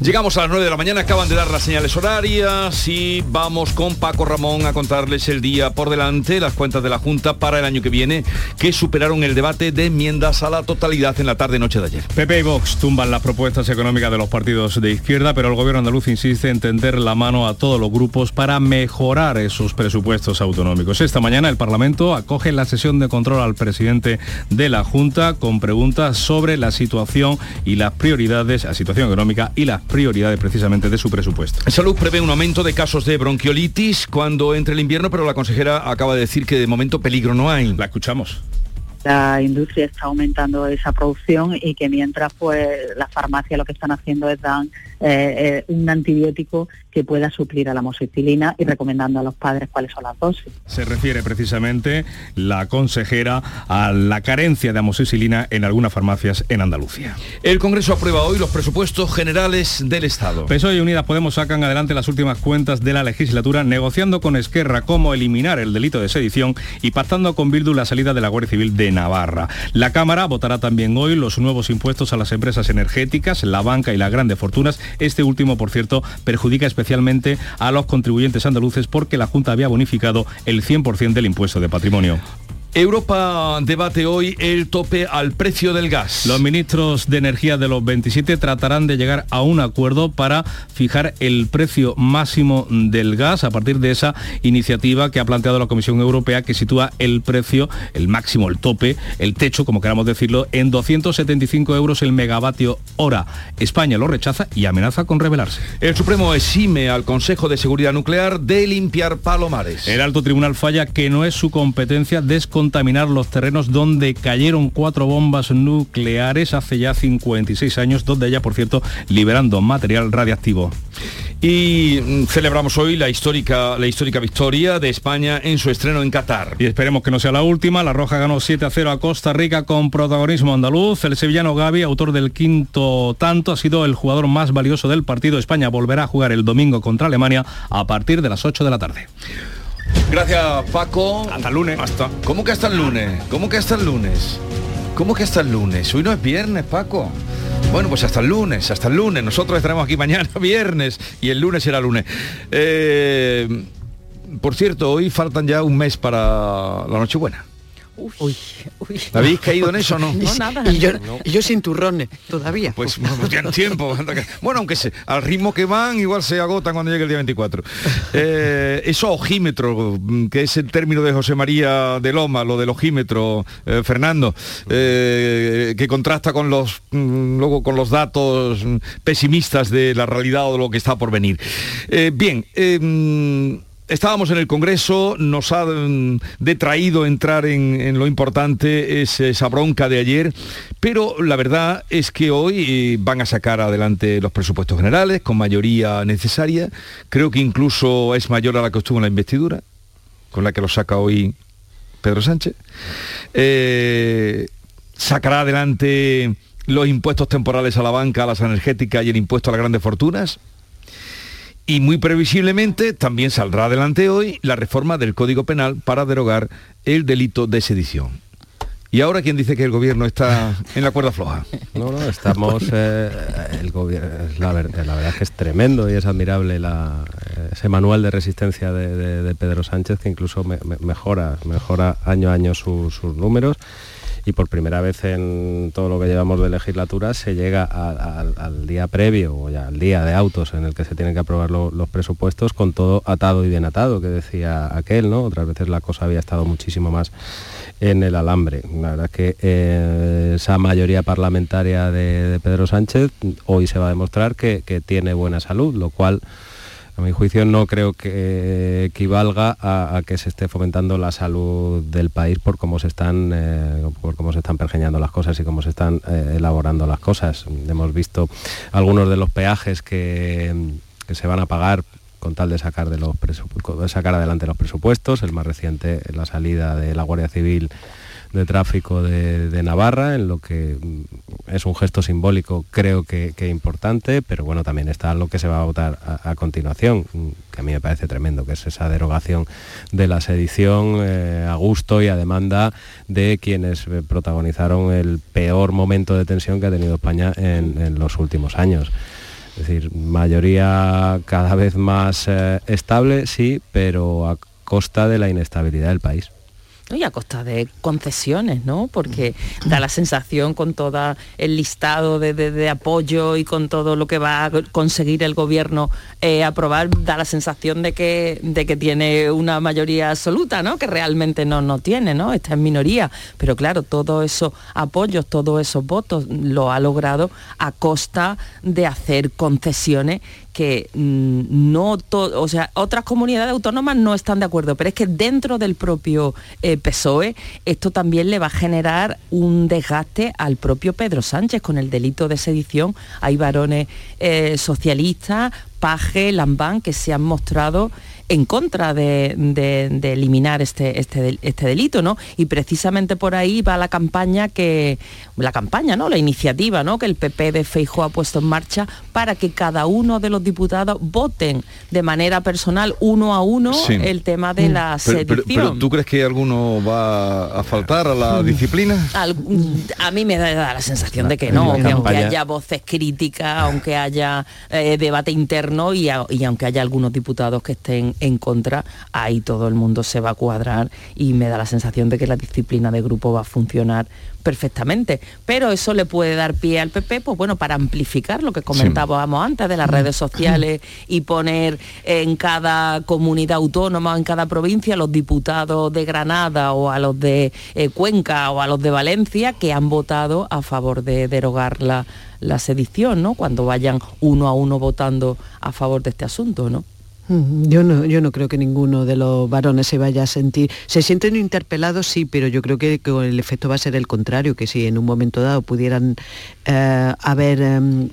Llegamos a las 9 de la mañana, acaban de dar las señales horarias y vamos con Paco Ramón a contarles el día por delante, las cuentas de la Junta para el año que viene, que superaron el debate de enmiendas a la totalidad en la tarde-noche de ayer. PP y Vox tumban las propuestas económicas de los partidos de izquierda, pero el gobierno andaluz insiste en tender la mano a todos los grupos para mejorar esos presupuestos autonómicos. Esta mañana el Parlamento acoge la sesión de control al presidente de la Junta con preguntas sobre la situación y las prioridades, la situación económica y las prioridades precisamente de su presupuesto. Salud prevé un aumento de casos de bronquiolitis cuando entre el invierno, pero la consejera acaba de decir que de momento peligro no hay. La escuchamos la industria está aumentando esa producción y que mientras pues las farmacias lo que están haciendo es dar eh, eh, un antibiótico que pueda suplir a la amoxicilina y recomendando a los padres cuáles son las dosis. Se refiere precisamente la consejera a la carencia de amoxicilina en algunas farmacias en Andalucía. El Congreso aprueba hoy los presupuestos generales del Estado. PSOE y Unidas Podemos sacan adelante las últimas cuentas de la legislatura negociando con Esquerra cómo eliminar el delito de sedición y pactando con Bildu la salida de la Guardia Civil de Navarra. La Cámara votará también hoy los nuevos impuestos a las empresas energéticas, la banca y las grandes fortunas. Este último, por cierto, perjudica especialmente a los contribuyentes andaluces porque la Junta había bonificado el 100% del impuesto de patrimonio. Europa debate hoy el tope al precio del gas. Los ministros de Energía de los 27 tratarán de llegar a un acuerdo para fijar el precio máximo del gas a partir de esa iniciativa que ha planteado la Comisión Europea que sitúa el precio, el máximo, el tope, el techo, como queramos decirlo, en 275 euros el megavatio hora. España lo rechaza y amenaza con rebelarse. El Supremo exime al Consejo de Seguridad Nuclear de limpiar palomares. El alto tribunal falla que no es su competencia desconocida contaminar los terrenos donde cayeron cuatro bombas nucleares hace ya 56 años, donde ella, por cierto, liberando material radiactivo. Y mm, celebramos hoy la histórica, la histórica victoria de España en su estreno en Qatar. Y esperemos que no sea la última. La Roja ganó 7 a 0 a Costa Rica con protagonismo andaluz. El sevillano Gaby, autor del quinto tanto, ha sido el jugador más valioso del partido. España volverá a jugar el domingo contra Alemania a partir de las 8 de la tarde. Gracias, Paco. Hasta el lunes. Hasta. ¿Cómo que hasta el lunes? ¿Cómo que hasta el lunes? ¿Cómo que hasta el lunes? Hoy no es viernes, Paco. Bueno, pues hasta el lunes, hasta el lunes. Nosotros estaremos aquí mañana viernes y el lunes será lunes. Eh, por cierto, hoy faltan ya un mes para la Nochebuena. Uy, ¿Habéis caído en eso o no? No, nada. Y yo, sin turrones, todavía. Pues, pues tienen tiempo. Bueno, aunque se, al ritmo que van, igual se agotan cuando llegue el día 24. Eh, eso ojímetro, que es el término de José María de Loma, lo del ojímetro, eh, Fernando, eh, que contrasta con los, mm, luego con los datos pesimistas de la realidad o de lo que está por venir. bien, Estábamos en el Congreso, nos ha detraído entrar en, lo importante, es esa bronca de ayer, pero la verdad es que hoy eh, van a sacar adelante los presupuestos generales con mayoría necesaria. Creo que incluso es mayor a la que estuvo en la investidura, con la que lo saca hoy Pedro Sánchez. Eh, sacará adelante los impuestos temporales a la banca, a las energéticas y el impuesto a las grandes fortunas y muy previsiblemente también saldrá adelante hoy la reforma del Código Penal para derogar el delito de sedición. ¿Y ahora quién dice que el gobierno está en la cuerda floja? No, no, estamos... Eh, el la, verdad, es que es tremendo y es admirable la, ese manual de resistencia de, Pedro Sánchez que incluso mejora, mejora año a año sus números y por primera vez en todo lo que llevamos de legislatura se llega al día previo o ya al día de autos en el que se tienen que aprobar los presupuestos con todo atado y bien atado, que decía aquel, ¿no? Otras veces la cosa había estado muchísimo más en el alambre. La verdad es que eh, esa mayoría parlamentaria de, Pedro Sánchez hoy se va a demostrar que tiene buena salud, lo cual a mi juicio no creo que equivalga a, que se esté fomentando la salud del país por cómo se están eh, por cómo se están pergeñando las cosas y cómo se están eh, elaborando las cosas. Hemos visto algunos de los peajes que, se van a pagar con tal de sacar de los sacar adelante los presupuestos, el más reciente la salida de la Guardia Civil de tráfico de, Navarra, en lo que mm, es un gesto simbólico creo que, importante, pero bueno, también está lo que se va a votar a, continuación, mm, que a mí me parece tremendo, que es esa derogación de la sedición eh, a gusto y a demanda de quienes eh, protagonizaron el peor momento de tensión que ha tenido España en los últimos años. Es decir, mayoría cada vez más eh, estable, sí, pero a costa de la inestabilidad del país. Y a costa de concesiones, ¿no? Porque da la sensación con todo el listado de, apoyo y con todo lo que va a conseguir el gobierno eh, aprobar, da la sensación de que, de que tiene una mayoría absoluta, ¿no? Que realmente no, no tiene, ¿no? Está en minoría. Pero claro, todos esos apoyos, todos esos votos lo ha logrado a costa de hacer concesiones que mm, no todo, o sea, otras comunidades autónomas no están de acuerdo, pero es que dentro del propio eh, PSOE esto también le va a generar un desgaste al propio Pedro Sánchez con el delito de sedición. Hay varones eh, socialistas, Paje, Lambán, que se han mostrado en contra de, eliminar este, este, este, delito, ¿no? Y precisamente por ahí va la campaña que, la campaña, ¿no? La iniciativa, ¿no? Que el PP de Feijóo ha puesto en marcha para que cada uno de los diputados voten de manera personal, uno a uno, el tema de mm. la sedición. Pero, ¿tú crees que alguno va a faltar a la mm. disciplina? a mí me da, la sensación de que no, que aunque haya voces críticas, aunque haya eh, debate interno y aunque haya algunos diputados que estén en contra, ahí todo el mundo se va a cuadrar y me da la sensación de que la disciplina de grupo va a funcionar perfectamente. Pero eso le puede dar pie al PP, pues bueno, para amplificar lo que comentábamos antes de las redes sociales y poner en cada comunidad autónoma o en cada provincia los diputados de Granada o a los de eh, Cuenca o a los de Valencia que han votado a favor de derogar la, la sedición, ¿no? Cuando vayan uno a uno votando a favor de este asunto, ¿no? Yo no, yo no creo que ninguno de los varones se vaya a sentir. Se sienten interpelados, sí, pero yo creo que, el efecto va a ser el contrario, que si en un momento dado pudieran eh, haber em,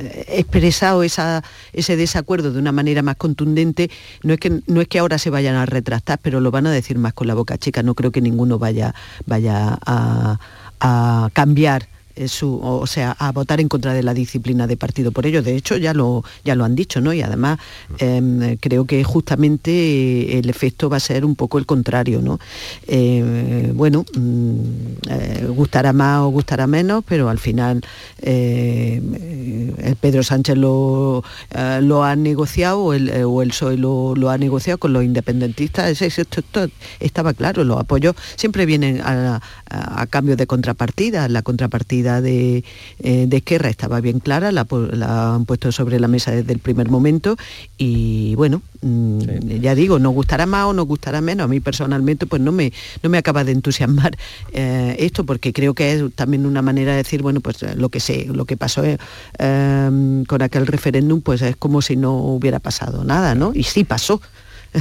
eh, expresado ese desacuerdo de una manera más contundente, no es, que, no es que ahora se vayan a retractar, pero lo van a decir más con la boca chica. No creo que ninguno vaya, vaya a cambiar eh, o sea, a votar en contra de la disciplina de partido por ello. De hecho, ya lo, ya lo han dicho, ¿no? Y además em, creo que justamente el efecto va a ser un poco el contrario, ¿no? Eh, bueno, mm, eh, gustará más o gustará menos, pero al final Pedro Sánchez lo, lo ha negociado o el, o el lo, ha negociado con los independentistas. Esto, estaba claro, los apoyos siempre vienen a, a cambio de contrapartida. La contrapartida de, eh, de Esquerra estaba bien clara, la, han puesto sobre la mesa desde el primer momento y bueno, mm, ya digo, nos gustará más o nos gustará menos. A mí personalmente pues no me, no me acaba de entusiasmar eh, esto porque creo que es también una manera de decir, bueno, pues lo que sé, lo que pasó eh, con aquel referéndum pues es como si no hubiera pasado nada, ¿no? Y sí pasó.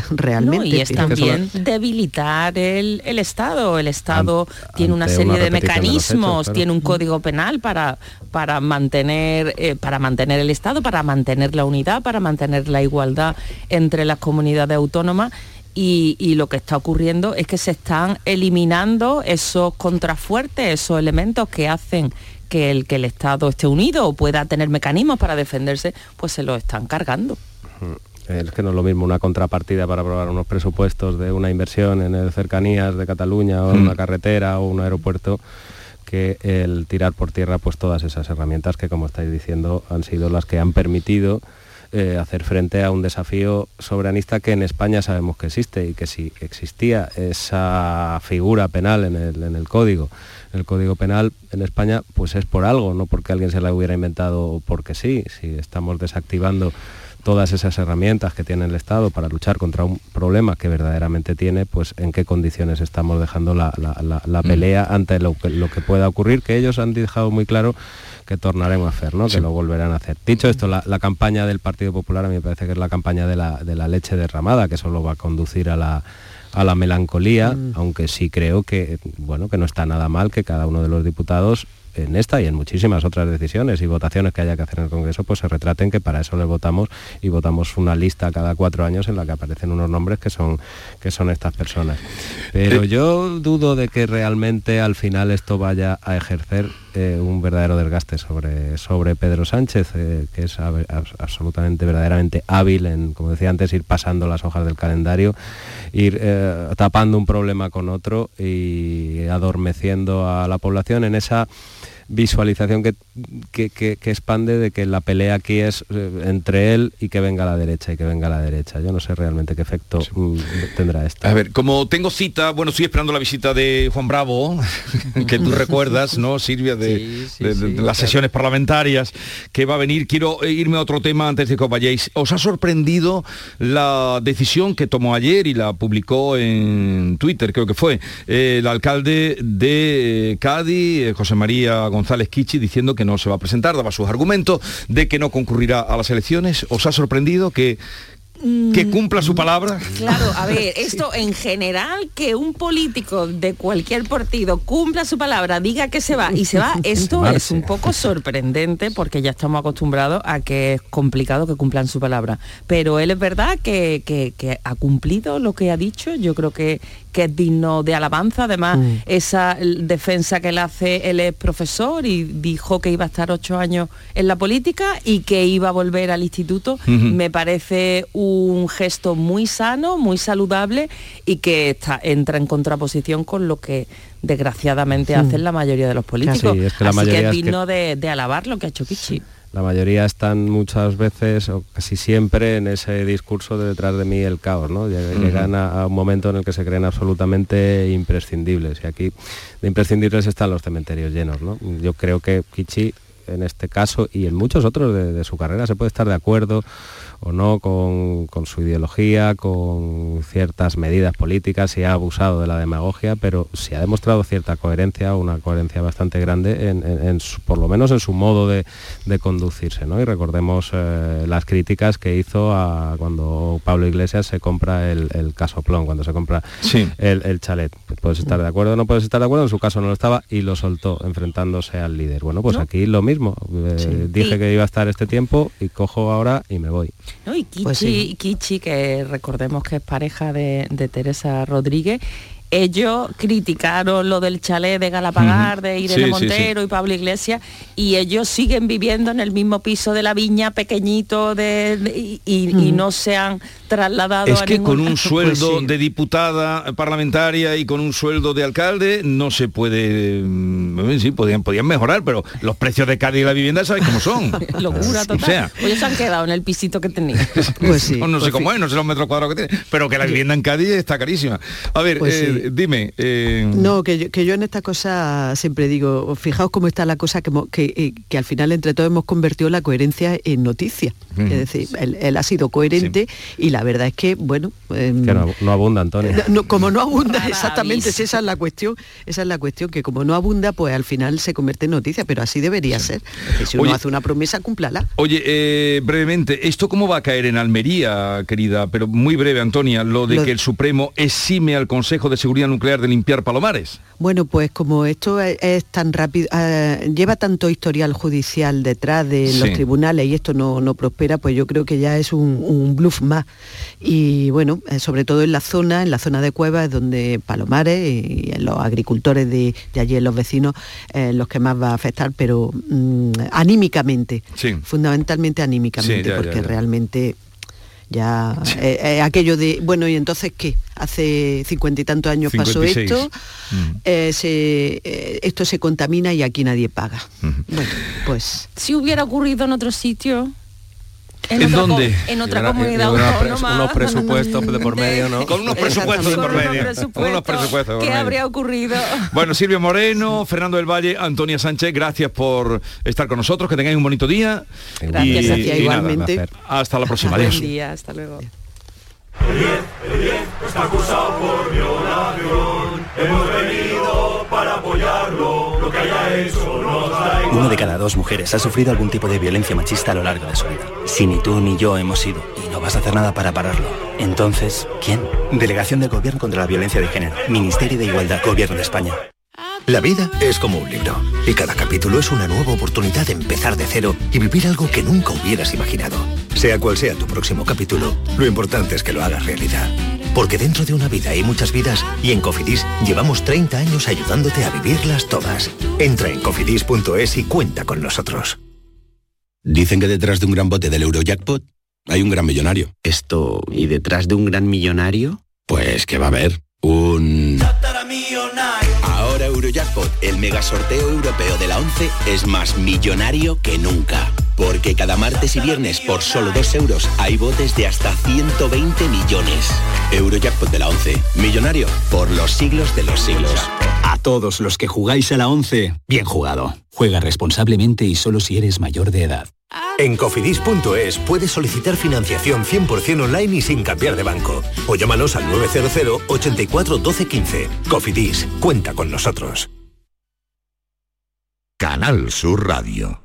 realmente. y es también debilitar el, Estado. El Estado tiene una serie de mecanismos, tiene un código penal para, para, mantener, eh, para mantener el Estado, para mantener la unidad, para mantener la igualdad entre las comunidades autónomas. Y, lo que está ocurriendo es que se están eliminando esos contrafuertes, esos elementos que hacen que el, que el Estado esté unido o pueda tener mecanismos para defenderse, pues se lo están cargando es que no es lo mismo una contrapartida para aprobar unos presupuestos de una inversión en el cercanías de Cataluña o una mm. carretera o un aeropuerto que el tirar por tierra pues todas esas herramientas que como estáis diciendo han sido las que han permitido eh, hacer frente a un desafío soberanista que en España sabemos que existe y que si existía esa figura penal en el, en el código, el código penal en España, pues es por algo, no porque alguien se la hubiera inventado porque sí, si estamos desactivando todas esas herramientas que tiene el Estado para luchar contra un problema que verdaderamente tiene, pues en qué condiciones estamos dejando la, mm. pelea ante lo que, lo que pueda ocurrir, que ellos han dejado muy claro que tornaremos a hacer, ¿no? que lo volverán a hacer. Dicho esto, la, campaña del Partido Popular a mí me parece que es la campaña de la, de la leche derramada, que solo va a conducir a la, a la melancolía, mm. aunque sí creo que, bueno, que no está nada mal que cada uno de los diputados en esta y en muchísimas otras decisiones y votaciones que haya que hacer en el Congreso, pues se retraten que para eso le votamos y votamos una lista cada cuatro años en la que aparecen unos nombres que son, que son estas personas. Pero eh, yo dudo de que realmente al final esto vaya a ejercer eh, un verdadero desgaste sobre, sobre Pedro Sánchez, eh, que es absolutamente, verdaderamente hábil en, como decía antes, ir pasando las hojas del calendario, ir tapando un problema con otro y adormeciendo a la población en esa visualización que, que, que, expande de que la pelea aquí es eh, entre él y que venga a la derecha y que venga a la derecha. Yo no sé realmente qué efecto mm, tendrá esto. A ver, como tengo cita, bueno, estoy esperando la visita de Juan Bravo, que tú recuerdas, ¿no, Silvia, de, las sesiones parlamentarias, que va a venir. Quiero irme a otro tema antes de que os vayáis. ¿Os ha sorprendido la decisión que tomó ayer y la publicó en Twitter, creo que fue, eh, el alcalde de Cádiz, eh, José María González Kichi, diciendo que no se va a presentar, daba sus argumentos de que no concurrirá a las elecciones? ¿Os ha sorprendido que que cumpla su palabra. Claro, a ver, esto en general, que un político de cualquier partido cumpla su palabra, diga que se va y se va, esto es un poco sorprendente porque ya estamos acostumbrados a que es complicado que cumplan su palabra. Pero él es verdad que, que ha cumplido lo que ha dicho, yo creo que, que es digno de alabanza. Además, mm. esa defensa que él hace, él es profesor y dijo que iba a estar ocho años en la política y que iba a volver al instituto. Me parece un gesto muy sano, muy saludable y que está, entra en contraposición con lo que desgraciadamente hacen la mayoría de los políticos. Así que es digno De, de, alabar lo que ha hecho Kichi la mayoría están muchas veces o casi siempre en ese discurso de detrás de mí el caos, ¿no? Llegan a, un momento en el que se creen absolutamente imprescindibles y aquí de imprescindibles están los cementerios llenos, ¿no? Yo creo que Kichi en este caso y en muchos otros de su carrera se puede estar de acuerdo o no con, su ideología, con ciertas medidas políticas, y ha abusado de la demagogia, pero sí ha demostrado cierta coherencia, una coherencia bastante grande, en, por lo menos en su modo de, conducirse. ¿no? Y recordemos eh, las críticas que hizo a cuando Pablo Iglesias se compra el, el casoplón, cuando se compra el, chalet. Puedes estar de acuerdo o no puedes estar de acuerdo, en su caso no lo estaba y lo soltó enfrentándose al líder. Bueno, pues aquí lo mismo. Eh, dije que iba a estar este tiempo y cojo ahora y me voy. Y pues Kichi, que recordemos que es pareja de, de Teresa Rodríguez, ellos criticaron lo del chalet de Galapagar, de Irene Montero y Pablo Iglesias, y ellos siguen viviendo en el mismo piso de la viña, pequeñito, de, y, no se han trasladado es que con un sueldo de diputada parlamentaria y con un sueldo de alcalde no se puede mm, sí podían podían mejorar pero los precios de Cádiz y la vivienda sabes cómo son locura total o sea, ellos se han quedado en el pisito que tenían. Pues no, sé pues cómo es no sé los metros cuadrados que tiene pero que la vivienda en Cádiz está carísima. A ver pues eh, dime. Eh, no, que yo, que yo en esta cosa siempre digo, fijaos cómo está la cosa que, eh, que, al final entre todos hemos convertido la coherencia en noticia. Es decir, él, ha sido coherente y la verdad es que, bueno... Em, que no, abunda, Antonio. como no abunda, exactamente, esa es la cuestión, esa es la cuestión, que como no abunda, pues al final se convierte en noticia, pero así debería ser. si uno hace una promesa, cúmplala. Oye, eh, brevemente, ¿esto cómo va a caer en Almería, querida? Pero muy breve, Antonia, lo de que el Supremo exime al Consejo de Seguridad Nuclear de limpiar palomares. Bueno, pues como esto es, tan rápido, eh, lleva tanto historial judicial detrás de los tribunales y esto no, no, prospera, pues yo creo que ya es un, bluff más. Y bueno, eh, sobre todo en la zona, en la zona de Cuevas, es donde Palomares y los agricultores de, allí, los vecinos, eh, los que más va a afectar, pero mm, anímicamente, fundamentalmente anímicamente, porque realmente ya eh, eh, aquello de, bueno, ¿y entonces qué? Hace cincuenta y tantos años pasó esto, mm. eh, esto se contamina y aquí nadie paga. Bueno, pues... Si hubiera ocurrido en otro sitio, ¿En, dónde? En otra comunidad autónoma. Unos presupuestos de por medio, ¿no? Con unos presupuestos de por medio. unos presupuestos ¿Qué habría ocurrido? Bueno, Silvio Moreno, Fernando del Valle, Antonia Sánchez, gracias por estar con nosotros, que tengáis un bonito día. Gracias, y, igualmente. hasta la próxima. Adiós. Buen día, hasta luego. El 10, el 10 está acusado por violación. Hemos venido para apoyarlo. Lo que haya hecho Uno de cada dos mujeres ha sufrido algún tipo de violencia machista a lo largo de su vida. Si ni tú ni yo hemos ido y no vas a hacer nada para pararlo, entonces, ¿quién? Delegación del Gobierno contra la Violencia de Género. Ministerio de Igualdad. Gobierno de España. La vida es como un libro y cada capítulo es una nueva oportunidad de empezar de cero y vivir algo que nunca hubieras imaginado. Sea cual sea tu próximo capítulo, lo importante es que lo hagas realidad. Porque dentro de una vida hay muchas vidas y en Cofidis llevamos 30 años ayudándote a vivirlas todas. Entra en cofidis.es y cuenta con nosotros. Dicen que detrás de un gran bote del Eurojackpot hay un gran millonario. Esto, ¿y detrás de un gran millonario? Pues que va a haber un... Eurojackpot, el mega sorteo europeo de la 11, es más millonario que nunca. Porque cada martes y viernes por solo 2 euros hay botes de hasta 120 millones. Eurojackpot de la 11, millonario por los siglos de los siglos. A todos los que jugáis a la 11, bien jugado. Juega responsablemente y solo si eres mayor de edad. En cofidis.es puedes solicitar financiación 100% online y sin cambiar de banco. O llámanos al 900 84 12 15. Cofidis, cuenta con nosotros. Canal Sur Radio.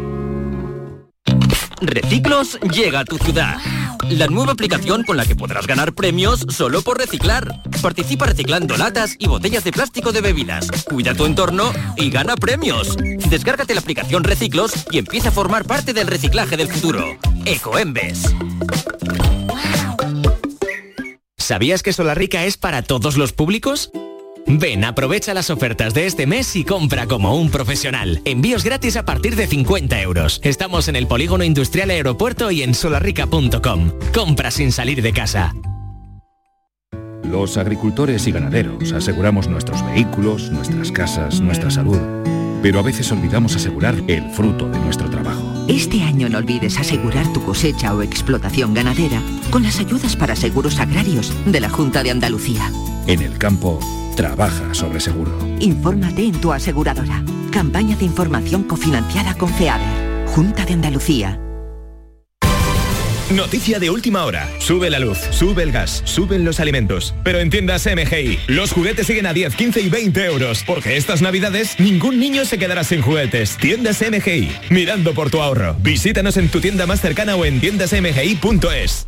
Reciclos llega a tu ciudad. La nueva aplicación con la que podrás ganar premios solo por reciclar. Participa reciclando latas y botellas de plástico de bebidas. Cuida tu entorno y gana premios. Descárgate la aplicación Reciclos y empieza a formar parte del reciclaje del futuro. Ecoembes. ¿Sabías que Solarrica es para todos los públicos? Ven, aprovecha las ofertas de este mes y compra como un profesional. Envíos gratis a partir de 50 euros. Estamos en el Polígono Industrial Aeropuerto y en solarrica.com. Compra sin salir de casa. Los agricultores y ganaderos aseguramos nuestros vehículos, nuestras casas, nuestra salud. Pero a veces olvidamos asegurar el fruto de nuestro trabajo. Este año no olvides asegurar tu cosecha o explotación ganadera con las ayudas para seguros agrarios de la Junta de Andalucía. En el campo, trabaja sobre seguro. Infórmate en tu aseguradora. Campaña de información cofinanciada con FEADER. Junta de Andalucía. Noticia de última hora. Sube la luz, sube el gas, suben los alimentos. Pero en tiendas MGI, los juguetes siguen a 10, 15 y 20 euros. Porque estas navidades ningún niño se quedará sin juguetes. Tiendas MGI, mirando por tu ahorro. Visítanos en tu tienda más cercana o en tiendasmgi.es.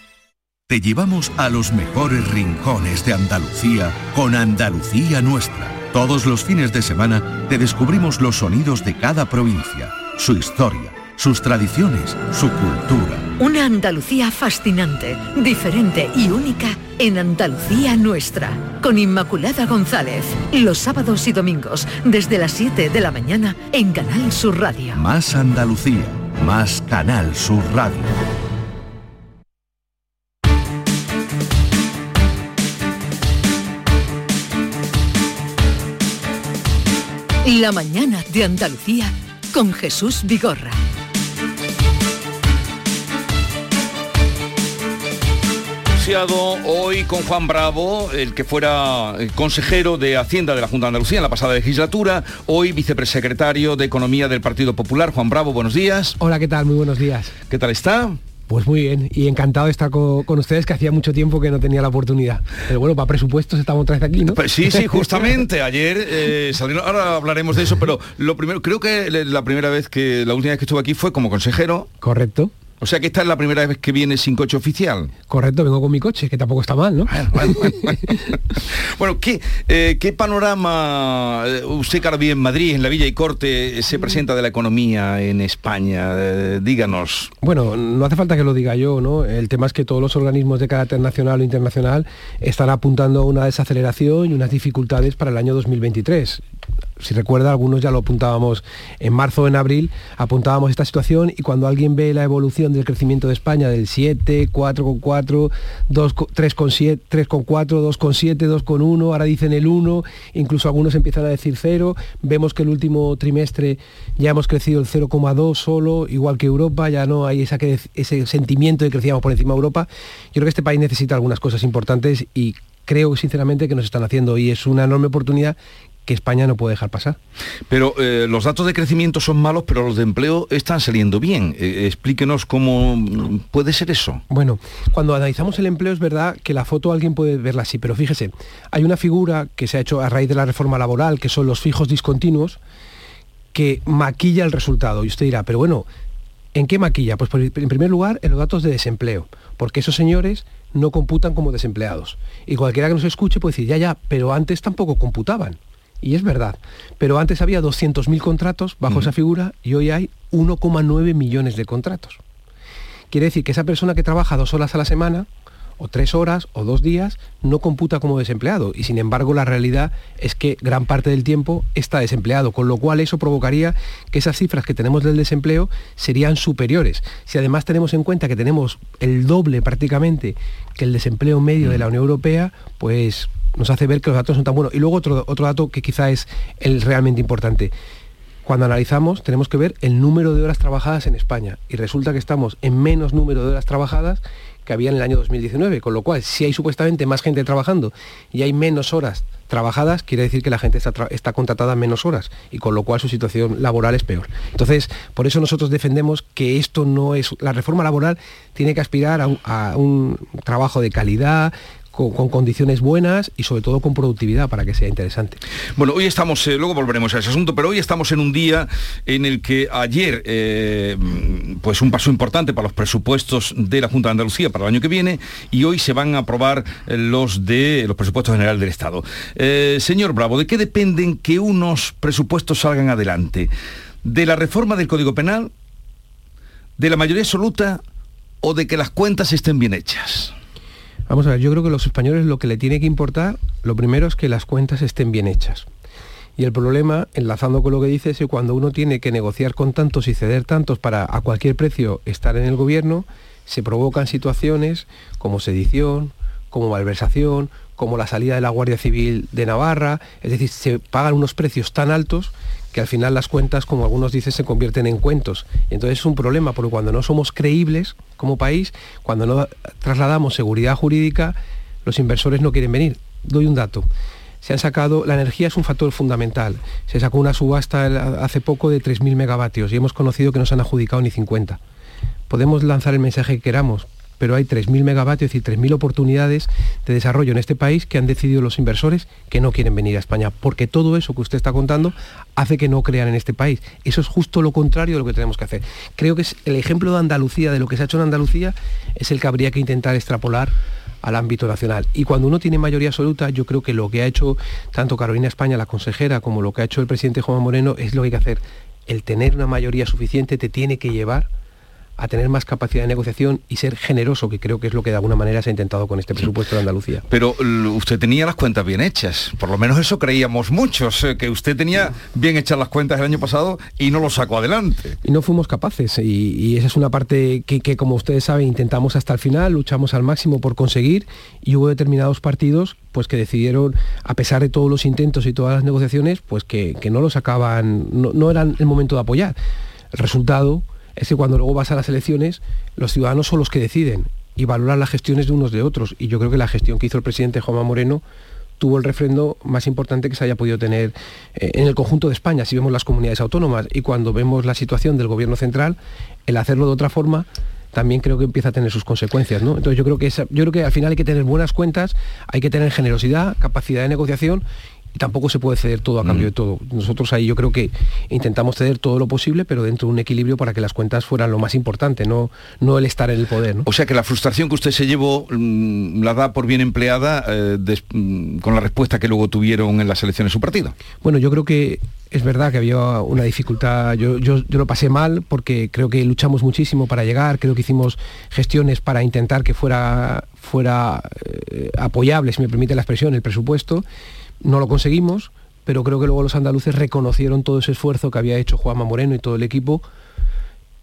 Te llevamos a los mejores rincones de Andalucía con Andalucía Nuestra. Todos los fines de semana te descubrimos los sonidos de cada provincia, su historia, sus tradiciones, su cultura. Una Andalucía fascinante, diferente y única en Andalucía Nuestra. Con Inmaculada González. Los sábados y domingos desde las 7 de la mañana en Canal Sur Radio. Más Andalucía, más Canal Sur Radio. La mañana de Andalucía con Jesús Vigorra. hoy con Juan Bravo, el que fuera eh, consejero de Hacienda de la Junta de Andalucía en la pasada legislatura, hoy vicepresecretario de Economía del Partido Popular. Juan Bravo, buenos días. Hola, ¿qué tal? Muy buenos días. ¿Qué tal está? Pues muy bien, y encantado de estar con, con, ustedes, que hacía mucho tiempo que no tenía la oportunidad. Pero bueno, para presupuestos estamos otra vez aquí, ¿no? Pues sí, sí, justamente. Ayer eh, salieron, ahora hablaremos de eso, pero lo primero, creo que la primera vez que, la última vez que estuve aquí fue como consejero. Correcto. O sea que esta es la primera vez que viene sin coche oficial. Correcto, vengo con mi coche, que tampoco está mal, ¿no? Bueno, bueno, bueno. ¿qué, eh, ¿qué, panorama eh, usted día en Madrid, en la Villa y Corte, se presenta de la economía en España? Eh, díganos. Bueno, no hace falta que lo diga yo, ¿no? El tema es que todos los organismos de carácter nacional o internacional están apuntando a una desaceleración y unas dificultades para el año 2023 si recuerda, algunos ya lo apuntábamos en marzo o en abril, apuntábamos esta situación y cuando alguien ve la evolución del crecimiento de España del 7, 4,4, 3,7, 3,4, 2,7, 2,1, ahora dicen el 1, incluso algunos empiezan a decir 0, vemos que el último trimestre ya hemos crecido el 0,2 solo, igual que Europa, ya no hay esa, ese sentimiento de que crecíamos por encima de Europa. Yo creo que este país necesita algunas cosas importantes y creo sinceramente que nos están haciendo y es una enorme oportunidad que España no puede dejar pasar. Pero eh, los datos de crecimiento son malos, pero los de empleo están saliendo bien. Eh, explíquenos cómo puede ser eso. Bueno, cuando analizamos el empleo es verdad que la foto alguien puede verla así, pero fíjese, hay una figura que se ha hecho a raíz de la reforma laboral, que son los fijos discontinuos, que maquilla el resultado. Y usted dirá, pero bueno, ¿en qué maquilla? Pues en primer lugar, en los datos de desempleo, porque esos señores no computan como desempleados. Y cualquiera que nos escuche puede decir, ya, ya, pero antes tampoco computaban. Y es verdad. Pero antes había 200.000 contratos bajo esa figura y hoy hay 1,9 millones de contratos. Quiere decir que esa persona que trabaja dos horas a la semana, o tres horas, o dos días, no computa como desempleado. Y sin embargo la realidad es que gran parte del tiempo está desempleado, con lo cual eso provocaría que esas cifras que tenemos del desempleo serían superiores. Si además tenemos en cuenta que tenemos el doble prácticamente que el desempleo medio de la Unión Europea, pues nos hace ver que los datos son tan buenos. Y luego otro, otro dato que quizá es el realmente importante. Cuando analizamos tenemos que ver el número de horas trabajadas en España y resulta que estamos en menos número de horas trabajadas que había en el año 2019, con lo cual si hay supuestamente más gente trabajando y hay menos horas trabajadas, quiere decir que la gente está, está contratada menos horas y con lo cual su situación laboral es peor. Entonces, por eso nosotros defendemos que esto no es, la reforma laboral tiene que aspirar a un trabajo de calidad, con, condiciones buenas y sobre todo con productividad para que sea interesante. Bueno, hoy estamos, eh, luego volveremos a ese asunto, pero hoy estamos en un día en el que ayer, eh, pues un paso importante para los presupuestos de la Junta de Andalucía para el año que viene y hoy se van a aprobar eh, los de los presupuestos generales del Estado. señor Bravo, ¿de qué dependen que unos presupuestos salgan adelante? ¿De la reforma del Código Penal? ¿De la mayoría absoluta? ¿O de que las cuentas estén bien hechas? Vamos a ver, yo creo que a los españoles lo que le tiene que importar, lo primero es que las cuentas estén bien hechas. Y el problema, enlazando con lo que dice, es que cuando uno tiene que negociar con tantos y ceder tantos para a cualquier precio estar en el gobierno, se provocan situaciones como sedición, como malversación, como la salida de la Guardia Civil de Navarra, es decir, se pagan unos precios tan altos que al final las cuentas, como algunos dicen, se convierten en cuentos. Entonces es un problema, porque cuando no somos creíbles como país, cuando no trasladamos seguridad jurídica, los inversores no quieren venir. Doy un dato. Se han sacado, la energía es un factor fundamental. Se sacó una subasta hace poco de 3.000 megavatios y hemos conocido que no se han adjudicado ni 50. Podemos lanzar el mensaje que queramos, pero hay 3.000 megavatios y 3.000 oportunidades de desarrollo en este país que han decidido los inversores que no quieren venir a España, porque todo eso que usted está contando hace que no crean en este país. Eso es justo lo contrario de lo que tenemos que hacer. Creo que es el ejemplo de Andalucía, de lo que se ha hecho en Andalucía, es el que habría que intentar extrapolar al ámbito nacional. Y cuando uno tiene mayoría absoluta, yo creo que lo que ha hecho tanto Carolina España, la consejera, como lo que ha hecho el presidente Juan Moreno, es lo que hay que hacer. El tener una mayoría suficiente te tiene que llevar a tener más capacidad de negociación y ser generoso, que creo que es lo que de alguna manera se ha intentado con este presupuesto de Andalucía. Pero usted tenía las cuentas bien hechas, por lo menos eso creíamos muchos, eh, que usted tenía bien hechas las cuentas el año pasado y no lo sacó adelante. Y no fuimos capaces, y, esa es una parte que, que, como ustedes saben, intentamos hasta el final, luchamos al máximo por conseguir, y hubo determinados partidos pues que decidieron, a pesar de todos los intentos y todas las negociaciones, pues que, no lo sacaban, no, no eran el momento de apoyar. El resultado es que cuando luego vas a las elecciones, los ciudadanos son los que deciden y valoran las gestiones de unos de otros. Y yo creo que la gestión que hizo el presidente Juanma Moreno tuvo el refrendo más importante que se haya podido tener eh, en el conjunto de España, si vemos las comunidades autónomas. Y cuando vemos la situación del gobierno central, el hacerlo de otra forma también creo que empieza a tener sus consecuencias. ¿no? Entonces yo creo que yo creo que al final hay que tener buenas cuentas, hay que tener generosidad, capacidad de negociación tampoco se puede ceder todo a cambio de mm. todo. Nosotros ahí yo creo que intentamos ceder todo lo posible, pero dentro de un equilibrio para que las cuentas fueran lo más importante, no, no el estar en el poder. O sea que la frustración que usted se llevó mm, la da por bien empleada eh, mm, con la respuesta que luego tuvieron en las elecciones de su partido. Bueno, yo creo que es verdad que había una dificultad, yo, yo, lo pasé mal porque creo que luchamos muchísimo para llegar, creo que hicimos gestiones para intentar que fuera, fuera eh, apoyable, si me permite la expresión, el presupuesto no lo conseguimos, pero creo que luego los andaluces reconocieron todo ese esfuerzo que había hecho Juanma Moreno y todo el equipo.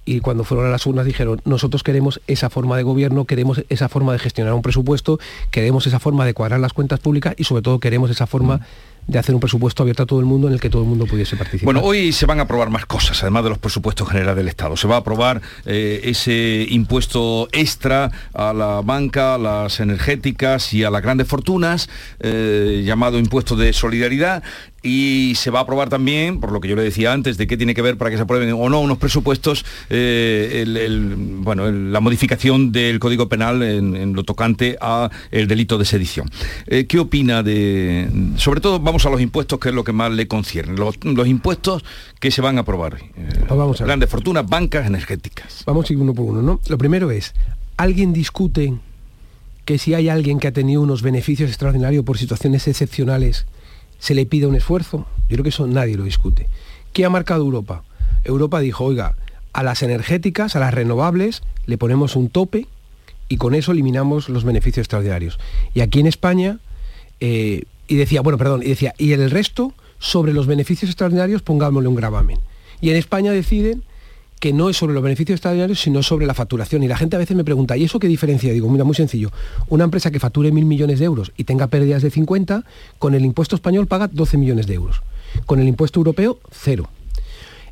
Y cuando fueron a las urnas dijeron, nosotros queremos esa forma de gobierno, queremos esa forma de gestionar un presupuesto, queremos esa forma de cuadrar las cuentas públicas y sobre todo queremos esa forma de hacer un presupuesto abierto a todo el mundo en el que todo el mundo pudiese participar. Bueno, hoy se van a aprobar más cosas, además de los presupuestos generales del Estado. Se va a aprobar eh, ese impuesto extra a la banca, a las energéticas y a las grandes fortunas, eh, llamado impuesto de solidaridad y se va a aprobar también, por lo que yo le decía antes, de qué tiene que ver para que se aprueben o no unos presupuestos, eh, el- el- bueno, el- la modificación del Código Penal en, en lo tocante a el delito de sedición. Eh, ¿Qué opina de, sobre todo vamos a los impuestos, que es lo que más le concierne, los, los impuestos que se van a aprobar? Eh, vamos a grandes fortunas, bancas energéticas. Vamos a ir uno por uno, ¿no? Lo primero es, ¿alguien discute que si hay alguien que ha tenido unos beneficios extraordinarios por situaciones excepcionales, se le pide un esfuerzo? Yo creo que eso nadie lo discute. ¿Qué ha marcado Europa? Europa dijo, oiga, a las energéticas, a las renovables, le ponemos un tope y con eso eliminamos los beneficios extraordinarios. Y aquí en España, eh, y decía, bueno, perdón, y decía, y el resto, sobre los beneficios extraordinarios, pongámosle un gravamen. Y en España deciden que no es sobre los beneficios extraordinarios, sino sobre la facturación. Y la gente a veces me pregunta, ¿y eso qué diferencia? Digo, mira, muy sencillo. Una empresa que facture mil millones de euros y tenga pérdidas de 50, con el impuesto español paga 12 millones de euros. Con el impuesto europeo, cero.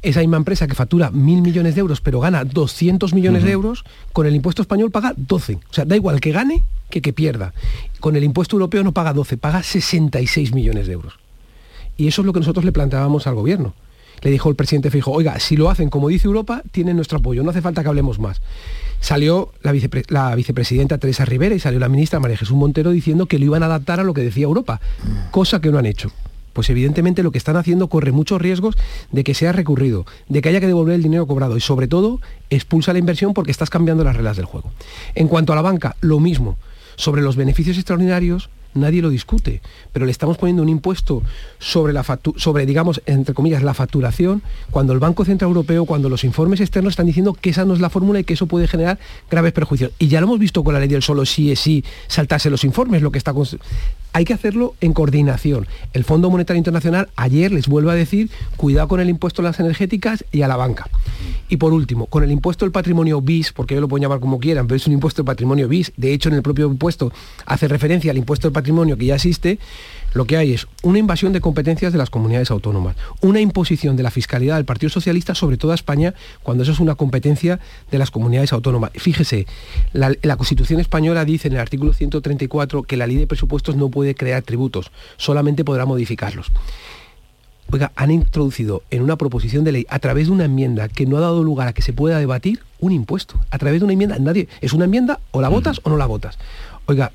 Esa misma empresa que factura mil millones de euros pero gana 200 millones de euros, con el impuesto español paga 12. O sea, da igual que gane que que pierda. Con el impuesto europeo no paga 12, paga 66 millones de euros. Y eso es lo que nosotros le planteábamos al gobierno. Le dijo el presidente Fijo, oiga, si lo hacen como dice Europa, tienen nuestro apoyo, no hace falta que hablemos más. Salió la, la vicepresidenta Teresa Rivera y salió la ministra María Jesús Montero diciendo que lo iban a adaptar a lo que decía Europa, cosa que no han hecho. Pues evidentemente lo que están haciendo corre muchos riesgos de que sea recurrido, de que haya que devolver el dinero cobrado y sobre todo expulsa la inversión porque estás cambiando las reglas del juego. En cuanto a la banca, lo mismo. Sobre los beneficios extraordinarios, nadie lo discute, pero le estamos poniendo un impuesto sobre la sobre digamos entre comillas la facturación cuando el Banco Central Europeo, cuando los informes externos están diciendo que esa no es la fórmula y que eso puede generar graves perjuicios. Y ya lo hemos visto con la ley del solo sí es sí, saltarse los informes, lo que está hay que hacerlo en coordinación. El Fondo Monetario Internacional ayer les vuelve a decir, cuidado con el impuesto a las energéticas y a la banca. Y por último, con el impuesto del patrimonio BIS, porque ellos lo pueden llamar como quieran, pero es un impuesto del patrimonio BIS, de hecho en el propio impuesto hace referencia al impuesto del patrimonio que ya existe, lo que hay es una invasión de competencias de las comunidades autónomas, una imposición de la fiscalidad del Partido Socialista sobre toda España cuando eso es una competencia de las comunidades autónomas. Fíjese, la, la Constitución española dice en el artículo 134 que la ley de presupuestos no puede crear tributos, solamente podrá modificarlos. Oiga, han introducido en una proposición de ley, a través de una enmienda que no ha dado lugar a que se pueda debatir, un impuesto. A través de una enmienda, nadie. Es una enmienda, o la votas o no la votas. Oiga,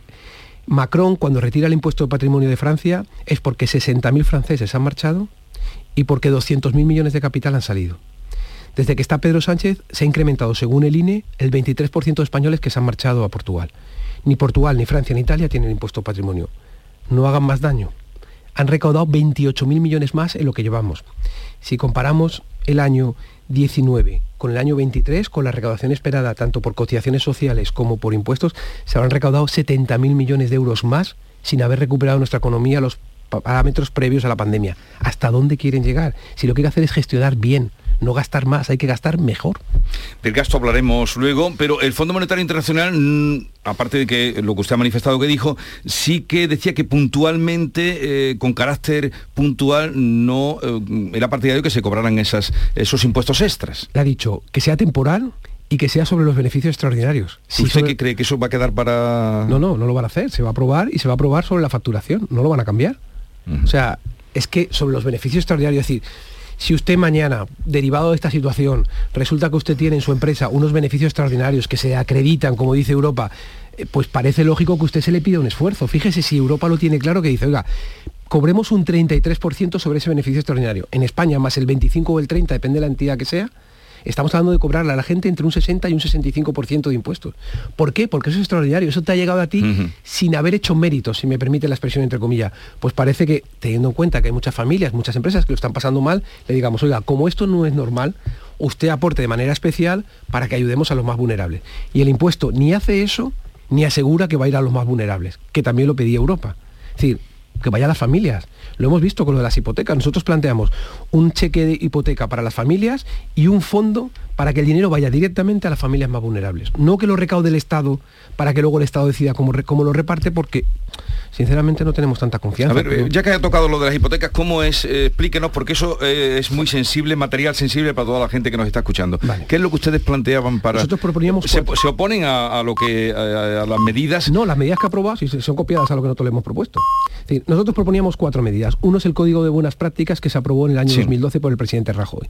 Macron, cuando retira el impuesto de patrimonio de Francia, es porque 60.000 franceses han marchado y porque 200.000 millones de capital han salido. Desde que está Pedro Sánchez, se ha incrementado, según el INE, el 23% de españoles que se han marchado a Portugal. Ni Portugal, ni Francia, ni Italia tienen impuesto de patrimonio. No hagan más daño han recaudado 28.000 millones más en lo que llevamos. Si comparamos el año 19 con el año 23, con la recaudación esperada tanto por cotizaciones sociales como por impuestos, se habrán recaudado 70.000 millones de euros más sin haber recuperado nuestra economía los pa- parámetros previos a la pandemia. ¿Hasta dónde quieren llegar? Si lo que hay que hacer es gestionar bien, no gastar más, hay que gastar mejor. Del gasto hablaremos luego, pero el Fondo Monetario Internacional, mm, aparte de que lo que usted ha manifestado que dijo, sí que decía que puntualmente, eh, con carácter puntual, no eh, era partidario que se cobraran esas, esos impuestos extras. Le ha dicho que sea temporal y que sea sobre los beneficios extraordinarios. Si ¿Usted sobre- qué cree que eso va a quedar para...? No, no, no lo van a hacer. Se va a aprobar y se va a aprobar sobre la facturación. No lo van a cambiar. O sea, es que sobre los beneficios extraordinarios, es decir, si usted mañana, derivado de esta situación, resulta que usted tiene en su empresa unos beneficios extraordinarios que se acreditan, como dice Europa, eh, pues parece lógico que usted se le pida un esfuerzo. Fíjese si Europa lo tiene claro que dice, oiga, cobremos un 33% sobre ese beneficio extraordinario. En España, más el 25 o el 30, depende de la entidad que sea, Estamos hablando de cobrarle a la gente entre un 60 y un 65% de impuestos. ¿Por qué? Porque eso es extraordinario. Eso te ha llegado a ti sin haber hecho méritos, si me permite la expresión entre comillas. Pues parece que, teniendo en cuenta que hay muchas familias, muchas empresas que lo están pasando mal, le digamos, oiga, como esto no es normal, usted aporte de manera especial para que ayudemos a los más vulnerables. Y el impuesto ni hace eso, ni asegura que va a ir a los más vulnerables, que también lo pedía Europa. Es decir, que vaya a las familias. Lo hemos visto con lo de las hipotecas. Nosotros planteamos un cheque de hipoteca para las familias y un fondo para que el dinero vaya directamente a las familias más vulnerables. No que lo recaude el Estado para que luego el Estado decida cómo, cómo lo reparte, porque sinceramente no tenemos tanta confianza. A ver, ya que haya tocado lo de las hipotecas, ¿cómo es? Eh, explíquenos, porque eso eh, es muy sensible, material sensible para toda la gente que nos está escuchando. ¿Qué es lo que ustedes planteaban para...? Nosotros proponíamos... ¿Se, se oponen a, lo que a, las medidas? No, las medidas que aprobado sí, son copiadas a lo que nosotros le hemos propuesto. nosotros proponíamos cuatro medidas. Uno es el Código de Buenas Prácticas que se aprobó en el año 2012 por el presidente Rajoy.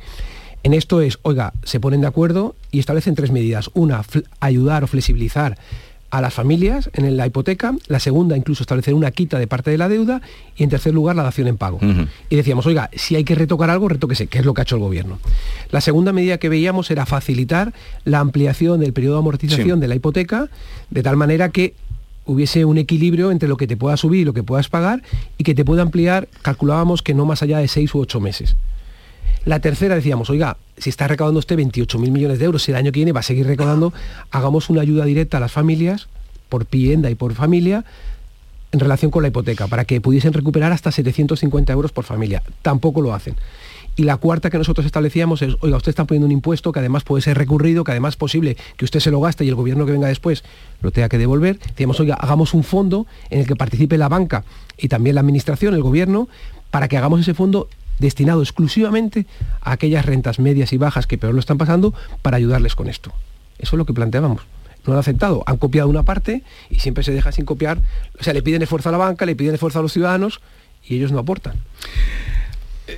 En esto es, oiga, se ponen de acuerdo y establecen tres medidas. Una, ayudar o flexibilizar a las familias en la hipoteca, la segunda incluso establecer una quita de parte de la deuda y en tercer lugar la dación en pago. Y decíamos, oiga, si hay que retocar algo, retóquese, que es lo que ha hecho el gobierno. La segunda medida que veíamos era facilitar la ampliación del periodo de amortización de la hipoteca, de tal manera que hubiese un equilibrio entre lo que te pueda subir y lo que puedas pagar y que te pueda ampliar, calculábamos que no más allá de seis u ocho meses. La tercera decíamos, oiga, si está recaudando usted 28.000 millones de euros, si el año que viene va a seguir recaudando, hagamos una ayuda directa a las familias, por vivienda y por familia, en relación con la hipoteca, para que pudiesen recuperar hasta 750 euros por familia. Tampoco lo hacen. Y la cuarta que nosotros establecíamos es, oiga, usted está poniendo un impuesto que además puede ser recurrido, que además es posible que usted se lo gaste y el gobierno que venga después lo tenga que devolver. Decíamos, oiga, hagamos un fondo en el que participe la banca y también la administración, el gobierno, para que hagamos ese fondo destinado exclusivamente a aquellas rentas medias y bajas que peor lo están pasando para ayudarles con esto. Eso es lo que planteábamos. No han aceptado, han copiado una parte y siempre se deja sin copiar. O sea, le piden esfuerzo a la banca, le piden esfuerzo a los ciudadanos y ellos no aportan.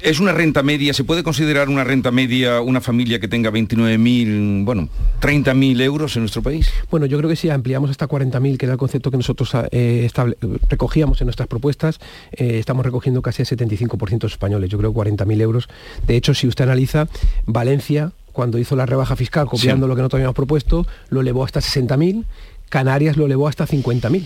Es una renta media, ¿se puede considerar una renta media una familia que tenga 29.000, bueno, 30.000 euros en nuestro país? Bueno, yo creo que si ampliamos hasta 40.000, que era el concepto que nosotros eh, recogíamos en nuestras propuestas, eh, estamos recogiendo casi el 75% de españoles, yo creo 40.000 euros. De hecho, si usted analiza, Valencia, cuando hizo la rebaja fiscal, copiando lo que nosotros habíamos propuesto, lo elevó hasta 60.000, Canarias lo elevó hasta 50.000.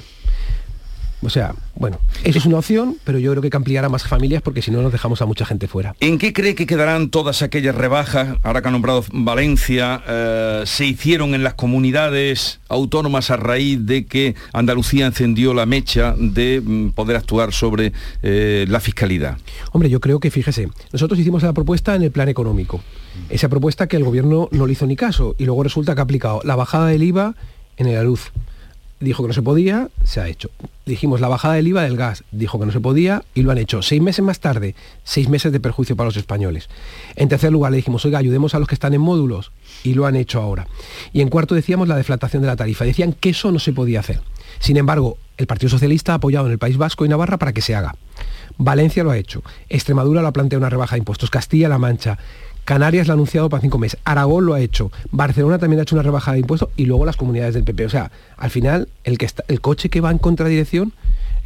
O sea, bueno, eso es una opción, pero yo creo que hay que ampliar a más familias porque si no nos dejamos a mucha gente fuera. ¿En qué cree que quedarán todas aquellas rebajas, ahora que ha nombrado Valencia, eh, se hicieron en las comunidades autónomas a raíz de que Andalucía encendió la mecha de mm, poder actuar sobre eh, la fiscalidad? Hombre, yo creo que, fíjese, nosotros hicimos la propuesta en el plan económico. Esa propuesta que el gobierno no le hizo ni caso y luego resulta que ha aplicado la bajada del IVA en la luz dijo que no se podía, se ha hecho. Dijimos la bajada del IVA del gas, dijo que no se podía y lo han hecho. Seis meses más tarde, seis meses de perjuicio para los españoles. En tercer lugar le dijimos, oiga, ayudemos a los que están en módulos y lo han hecho ahora. Y en cuarto decíamos la deflatación de la tarifa. Decían que eso no se podía hacer. Sin embargo, el Partido Socialista ha apoyado en el País Vasco y Navarra para que se haga. Valencia lo ha hecho. Extremadura lo ha planteado una rebaja de impuestos. Castilla-La Mancha, Canarias lo ha anunciado para cinco meses, Aragón lo ha hecho, Barcelona también ha hecho una rebajada de impuestos y luego las comunidades del PP. O sea, al final el, que está, el coche que va en contradirección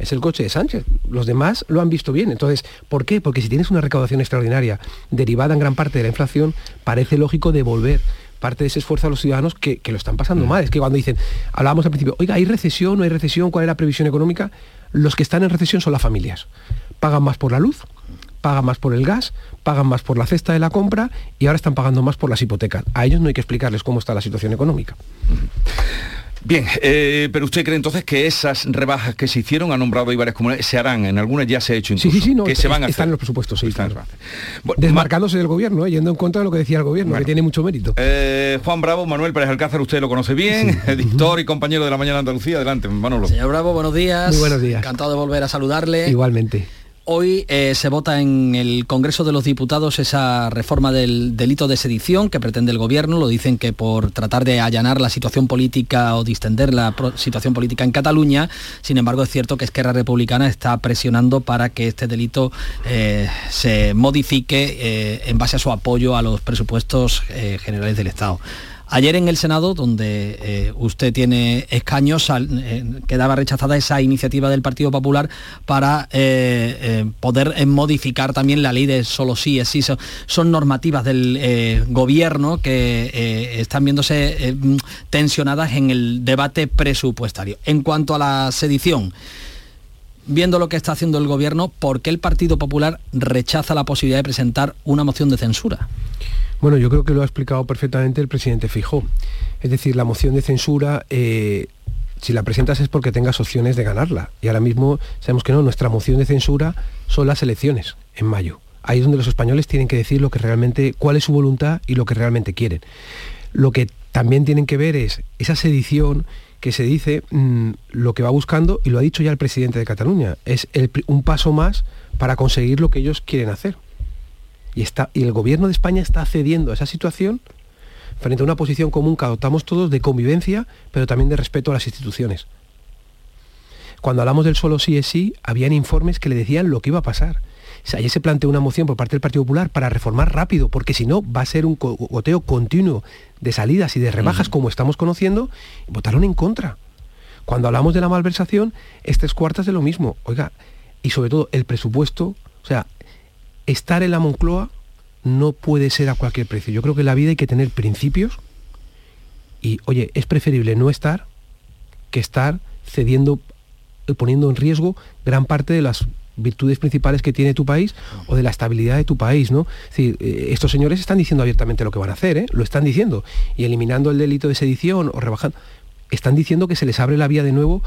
es el coche de Sánchez. Los demás lo han visto bien. Entonces, ¿por qué? Porque si tienes una recaudación extraordinaria derivada en gran parte de la inflación, parece lógico devolver parte de ese esfuerzo a los ciudadanos que, lo están pasando mm. mal. Es que cuando dicen, hablábamos al principio, oiga, ¿hay recesión? ¿No hay recesión? ¿Cuál es la previsión económica? Los que están en recesión son las familias. Pagan más por la luz, pagan más por el gas, pagan más por la cesta de la compra y ahora están pagando más por las hipotecas. A ellos no hay que explicarles cómo está la situación económica. Bien, eh, pero usted cree entonces que esas rebajas que se hicieron, ha nombrado y varias comunidades, se harán, en algunas ya se ha hecho incluso, sí, sí, sí, no, que se van a están en los presupuestos, sí, están. Desmarcándose del gobierno, eh, yendo en contra de lo que decía el gobierno, que tiene mucho mérito. Eh, Juan Bravo, Manuel Pérez Alcázar, usted lo conoce bien, editor y compañero de la Mañana Andalucía, adelante, Manolo. Señor Bravo, buenos días. Muy buenos días. Encantado de volver a saludarle. Igualmente. Hoy eh, se vota en el Congreso de los Diputados esa reforma del delito de sedición que pretende el Gobierno. Lo dicen que por tratar de allanar la situación política o distender la situación política en Cataluña. Sin embargo, es cierto que Esquerra Republicana está presionando para que este delito eh, se modifique eh, en base a su apoyo a los presupuestos generales del Estado. Ayer en el Senado, donde eh, usted tiene escaños, eh, quedaba rechazada esa iniciativa del Partido Popular para eh, poder modificar también la ley de solo sí es sí. Son, normativas del gobierno que están viéndose tensionadas en el debate presupuestario. En cuanto a la sedición, viendo lo que está haciendo el gobierno, ¿por qué el Partido Popular rechaza la posibilidad de presentar una moción de censura? Bueno, yo creo que lo ha explicado perfectamente el presidente Fijó. Es decir, la moción de censura eh, Si la presentas es porque tengas opciones de ganarla. Y ahora mismo sabemos que no, nuestra moción de censura son las elecciones en mayo. Ahí es donde los españoles tienen que decir lo que realmente, cuál es su voluntad y lo que realmente quieren. Lo que también tienen que ver es esa sedición que se dice mm, lo que va buscando, y lo ha dicho ya el presidente de Cataluña, es un paso más para conseguir lo que ellos quieren hacer. Y, está, y el gobierno de España está cediendo a esa situación frente a una posición común que adoptamos todos de convivencia, pero también de respeto a las instituciones. Cuando hablamos del solo sí es sí, habían informes que le decían lo que iba a pasar. O sea, ayer se planteó una moción por parte del Partido Popular para reformar rápido, porque si no va a ser un goteo continuo de salidas y de rebajas como estamos conociendo, votaron en contra. Cuando hablamos de la malversación, es tres cuartas de lo mismo. Oiga, y sobre todo el presupuesto, o sea, estar en la Moncloa no puede ser a cualquier precio. Yo creo que en la vida hay que tener principios y, oye, es preferible no estar que estar cediendo, eh, poniendo en riesgo gran parte de las virtudes principales que tiene tu país o de la estabilidad de tu país, ¿no? Eh, estos señores están diciendo abiertamente lo que van a hacer, ¿eh? lo están diciendo, y eliminando el delito de sedición o rebajando, están diciendo que se les abre la vía de nuevo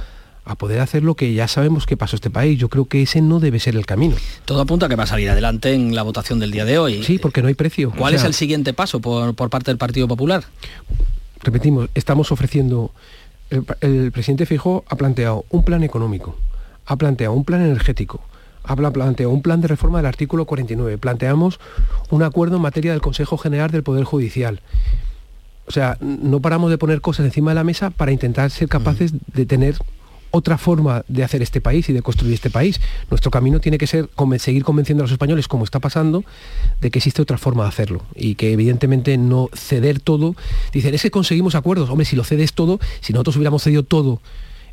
a poder hacer lo que ya sabemos que pasó este país. Yo creo que ese no debe ser el camino. Todo apunta a que va a salir adelante en la votación del día de hoy. Sí, porque no hay precio. ¿Cuál es el siguiente paso por, parte del Partido Popular? Repetimos, estamos ofreciendo, el, presidente Fijó ha planteado un plan económico, ha planteado un plan energético, ha planteado un plan de reforma del artículo 49, planteamos un acuerdo en materia del Consejo General del Poder Judicial. O sea, no paramos de poner cosas encima de la mesa para intentar ser capaces de tener otra forma de hacer este país y de construir este país. Nuestro camino tiene que ser seguir convenciendo a los españoles, como está pasando, de que existe otra forma de hacerlo y que evidentemente no ceder todo. Dicen, es que conseguimos acuerdos. Hombre, si lo cedes todo, si nosotros hubiéramos cedido todo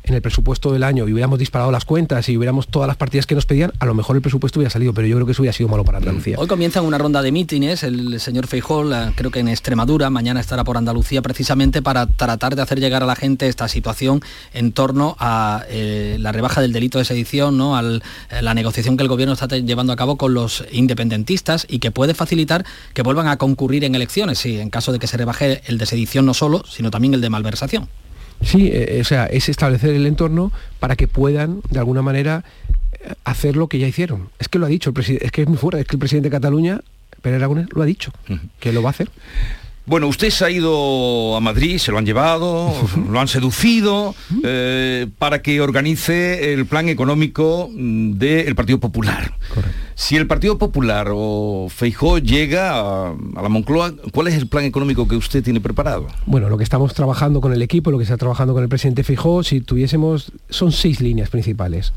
en el presupuesto del año y hubiéramos disparado las cuentas y hubiéramos todas las partidas que nos pedían, a lo mejor el presupuesto hubiera salido, pero yo creo que eso hubiera sido malo para Andalucía. Hoy comienza una ronda de mítines, el señor Feijó, creo que en Extremadura, mañana estará por Andalucía precisamente para tratar de hacer llegar a la gente esta situación en torno a eh, la rebaja del delito de sedición, ¿no? a eh, la negociación que el gobierno está llevando a cabo con los independentistas y que puede facilitar que vuelvan a concurrir en elecciones, sí, en caso de que se rebaje el de sedición no solo, sino también el de malversación. Sí, eh, o sea, es establecer el entorno para que puedan, de alguna manera, eh, hacer lo que ya hicieron. Es que lo ha dicho, el es que es muy fuerte, es que el presidente de Cataluña, Pérez Aragonés, lo ha dicho, que lo va a hacer. Bueno, usted se ha ido a Madrid, se lo han llevado, lo han seducido eh, para que organice el plan económico mm, del Partido Popular. Si el Partido Popular o Feijó llega a, la Moncloa, ¿cuál es el plan económico que usted tiene preparado? Bueno, lo que estamos trabajando con el equipo, lo que está trabajando con el presidente Feijó, si tuviésemos, son seis líneas principales.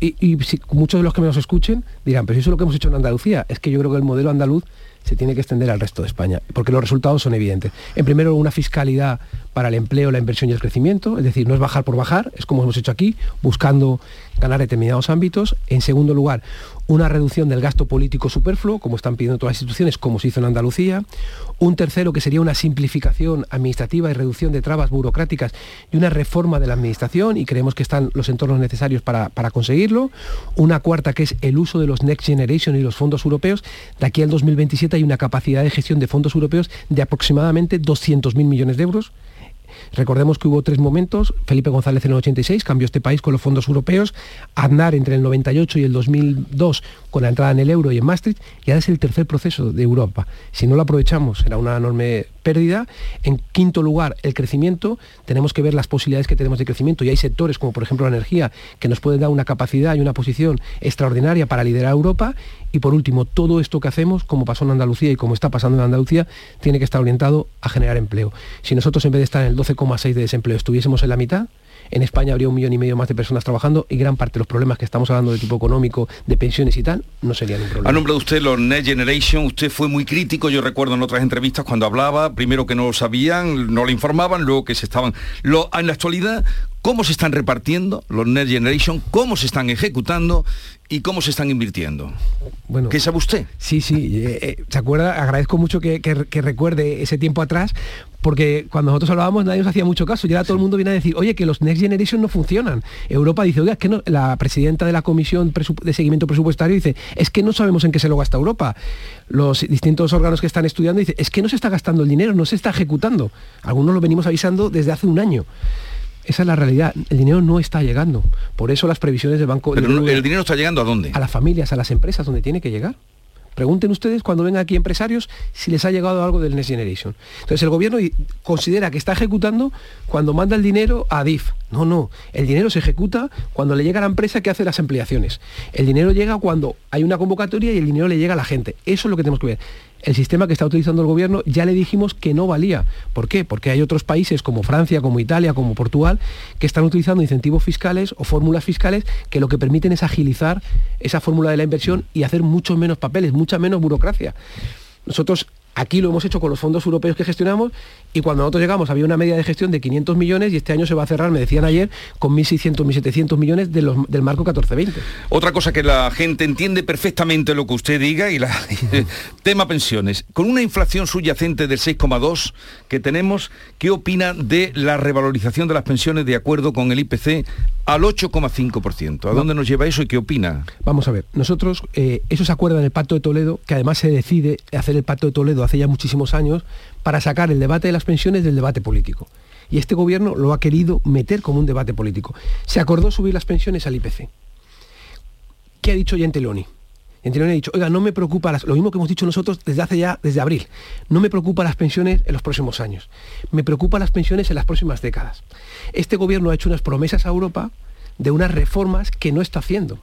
y, muchos de los que me nos escuchen dirán, pero eso es lo que hemos hecho en Andalucía. Es que yo creo que el modelo andaluz se tiene que extender al resto de España, porque los resultados son evidentes. En primero, una fiscalidad para el empleo, la inversión y el crecimiento, es decir, no es bajar por bajar, es como hemos hecho aquí, buscando ganar determinados ámbitos. En segundo lugar, una reducción del gasto político superfluo, como están pidiendo todas las instituciones, como se hizo en Andalucía. Un tercero, que sería una simplificación administrativa y reducción de trabas burocráticas y una reforma de la administración, y creemos que están los entornos necesarios para, conseguirlo. Una cuarta, que es el uso de los Next Generation y los fondos europeos. De aquí al 2027 hay una capacidad de gestión de fondos europeos de aproximadamente 200.000 millones de euros Recordemos que hubo tres momentos. Felipe González en el 86 cambió este país con los fondos europeos. Aznar entre el 98 y el 2002 con la entrada en el euro y en Maastricht. Y ahora es el tercer proceso de Europa. Si no lo aprovechamos será una enorme pérdida. En quinto lugar, el crecimiento. Tenemos que ver las posibilidades que tenemos de crecimiento y hay sectores como por ejemplo la energía que nos pueden dar una capacidad y una posición extraordinaria para liderar Europa. Y por último, todo esto que hacemos, como pasó en Andalucía y como está pasando en Andalucía, tiene que estar orientado a generar empleo. Si nosotros en vez de estar en el 12,6 de desempleo estuviésemos en la mitad, en España habría un millón y medio más de personas trabajando y gran parte de los problemas que estamos hablando de tipo económico, de pensiones y tal, no serían un problema. Ha nombrado usted los Next Generation, usted fue muy crítico, yo recuerdo en otras entrevistas cuando hablaba, primero que no lo sabían, no lo informaban, luego que se estaban... En la actualidad, cómo se están repartiendo los Next Generation, cómo se están ejecutando y cómo se están invirtiendo. Bueno, ¿Qué sabe usted? Sí, sí, eh, eh, se acuerda, agradezco mucho que, recuerde ese tiempo atrás, porque cuando nosotros hablábamos nadie nos hacía mucho caso y ahora todo el mundo viene a decir, oye, que los Next Generation no funcionan. Europa dice, oiga, es que no, la presidenta de la Comisión de Seguimiento Presupuestario dice, es que no sabemos en qué se lo gasta Europa. Los distintos órganos que están estudiando dicen, es que no se está gastando el dinero, no se está ejecutando. Algunos lo venimos avisando desde hace un año. Esa es la realidad. El dinero no está llegando. Por eso las previsiones del Banco... Pero el dinero está llegando a dónde? A las familias, a las empresas, donde tiene que llegar. Pregunten ustedes cuando vengan aquí empresarios si les ha llegado algo del Next Generation. Entonces el gobierno considera que está ejecutando cuando manda el dinero a DIF. No, no. El dinero se ejecuta cuando le llega a la empresa que hace las ampliaciones. El dinero llega cuando hay una convocatoria y el dinero le llega a la gente. Eso es lo que tenemos que ver el sistema que está utilizando el gobierno ya le dijimos que no valía. ¿Por qué? Porque hay otros países como Francia, como Italia, como Portugal, que están utilizando incentivos fiscales o fórmulas fiscales que lo que permiten es agilizar esa fórmula de la inversión y hacer muchos menos papeles, mucha menos burocracia. Nosotros Aquí lo hemos hecho con los fondos europeos que gestionamos y cuando nosotros llegamos había una media de gestión de 500 millones y este año se va a cerrar, me decían ayer, con 1.600, 1.700 millones del marco 14-20. Otra cosa que la gente entiende perfectamente lo que usted diga y la tema pensiones. Con una inflación subyacente del 6,2 que tenemos, ¿qué opina de la revalorización de las pensiones de acuerdo con el IPC al 8,5%? ¿A dónde nos lleva eso y qué opina? Vamos a ver, nosotros, eh, eso se acuerda en el Pacto de Toledo, que además se decide hacer el Pacto de Toledo hace ya muchísimos años para sacar el debate de las pensiones del debate político. Y este gobierno lo ha querido meter como un debate político. Se acordó subir las pensiones al IPC. ¿Qué ha dicho Gentiloni? Gentiloni ha dicho, oiga, no me preocupa, lo mismo que hemos dicho nosotros desde hace ya, desde abril, no me preocupa las pensiones en los próximos años, me preocupa las pensiones en las próximas décadas. Este gobierno ha hecho unas promesas a Europa de unas reformas que no está haciendo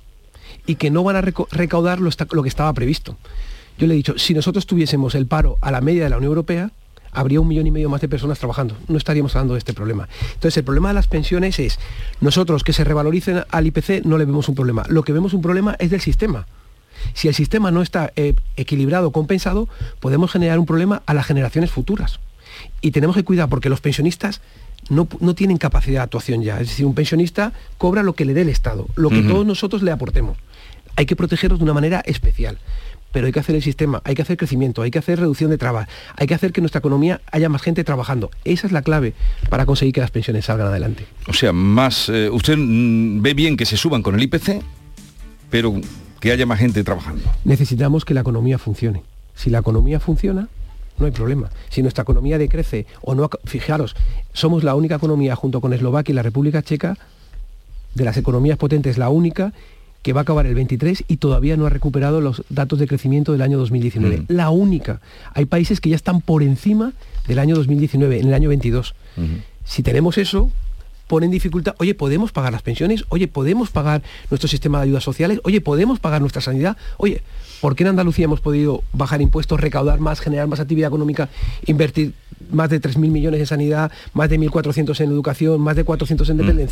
y que no van a recaudar lo que estaba previsto. Yo le he dicho, si nosotros tuviésemos el paro a la media de la Unión Europea, habría un millón y medio más de personas trabajando. No estaríamos hablando de este problema. Entonces, el problema de las pensiones es, nosotros que se revaloricen al IPC no le vemos un problema. Lo que vemos un problema es del sistema. Si el sistema no está eh, equilibrado, compensado, podemos generar un problema a las generaciones futuras. Y tenemos que cuidar porque los pensionistas no, tienen capacidad de actuación ya. Es decir, un pensionista cobra lo que le dé el Estado, lo que todos nosotros le aportemos. Hay que protegerlos de una manera especial pero hay que hacer el sistema, hay que hacer crecimiento, hay que hacer reducción de trabas, hay que hacer que nuestra economía haya más gente trabajando. Esa es la clave para conseguir que las pensiones salgan adelante. O sea, más, eh, usted mm, ve bien que se suban con el IPC, pero que haya más gente trabajando. Necesitamos que la economía funcione. Si la economía funciona, no hay problema. Si nuestra economía decrece o no, fijaros, somos la única economía junto con Eslovaquia y la República Checa, de las economías potentes, la única que va a acabar el 23 y todavía no ha recuperado los datos de crecimiento del año 2019. Mm. La única. Hay países que ya están por encima del año 2019, en el año 22. Si tenemos eso, pone en dificultad, oye, ¿podemos pagar las pensiones? Oye, ¿podemos pagar nuestro sistema de ayudas sociales? Oye, ¿podemos pagar nuestra sanidad? Oye, ¿por qué en Andalucía hemos podido bajar impuestos, recaudar más, generar más actividad económica, invertir más de 3.000 millones en sanidad, más de 1.400 en educación, más de 400 en mm.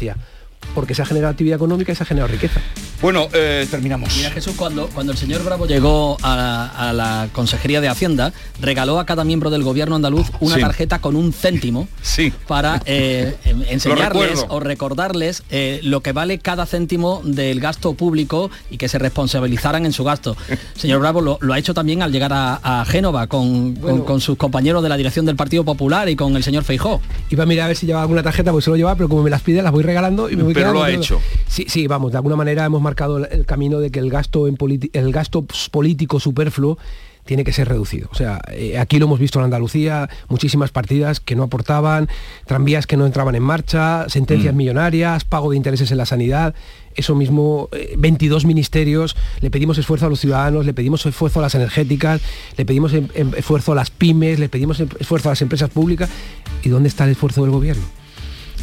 Porque se ha generado actividad económica y se ha generado riqueza. Bueno, eh, terminamos. Mira Jesús, cuando, cuando el señor Bravo llegó a la, Consejería de Hacienda, regaló a cada miembro del gobierno andaluz una tarjeta con un céntimo sí. para eh, enseñarles o recordarles eh, lo que vale cada céntimo del gasto público y que se responsabilizaran en su gasto. Señor Bravo lo, ha hecho también al llegar a, Génova con, con, sus compañeros de la dirección del Partido Popular y con el señor Feijó. Iba a mirar a ver si llevaba alguna tarjeta, pues se lo llevaba, pero como me las pide las voy regalando y me voy pero lo ha hecho. Sí, sí, vamos, de alguna manera hemos marcado el camino de que el gasto, en el gasto político superfluo tiene que ser reducido. O sea, eh, aquí lo hemos visto en Andalucía, muchísimas partidas que no aportaban, tranvías que no entraban en marcha, sentencias mm. millonarias, pago de intereses en la sanidad. Eso mismo, 22 eh, ministerios, le pedimos esfuerzo a los ciudadanos, le pedimos esfuerzo a las energéticas, le pedimos em, em, esfuerzo a las pymes, le pedimos em, esfuerzo a las empresas públicas. ¿Y dónde está el esfuerzo del gobierno?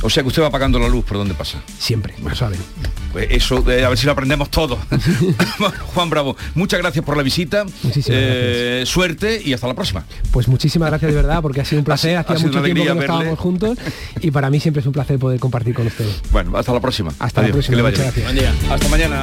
O sea que usted va pagando la luz por donde pasa. Siempre, lo saben. Pues eso, a ver si lo aprendemos todos. Juan Bravo, muchas gracias por la visita. Eh, suerte y hasta la próxima. Pues muchísimas gracias de verdad, porque ha sido un placer. Hacía mucho tiempo que no estábamos juntos y para mí siempre es un placer poder compartir con ustedes. Bueno, hasta la próxima. Hasta la próxima. Muchas gracias. Buen día. Hasta mañana.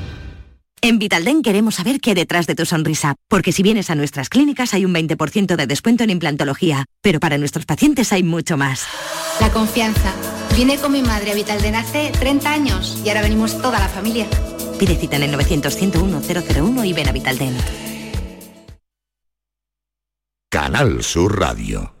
En Vitalden queremos saber qué hay detrás de tu sonrisa, porque si vienes a nuestras clínicas hay un 20% de descuento en implantología, pero para nuestros pacientes hay mucho más. La confianza. Vine con mi madre a Vitalden hace 30 años y ahora venimos toda la familia. Pide cita en el 900-101-001 y ven a Vitalden. Canal Sur Radio.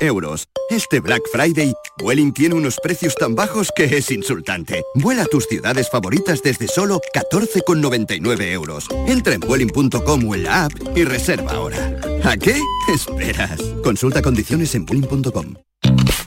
euros. Este Black Friday, Vueling tiene unos precios tan bajos que es insultante. Vuela a tus ciudades favoritas desde solo 14,99 euros. Entra en Vueling.com o en la app y reserva ahora. ¿A qué esperas? Consulta condiciones en Vueling.com.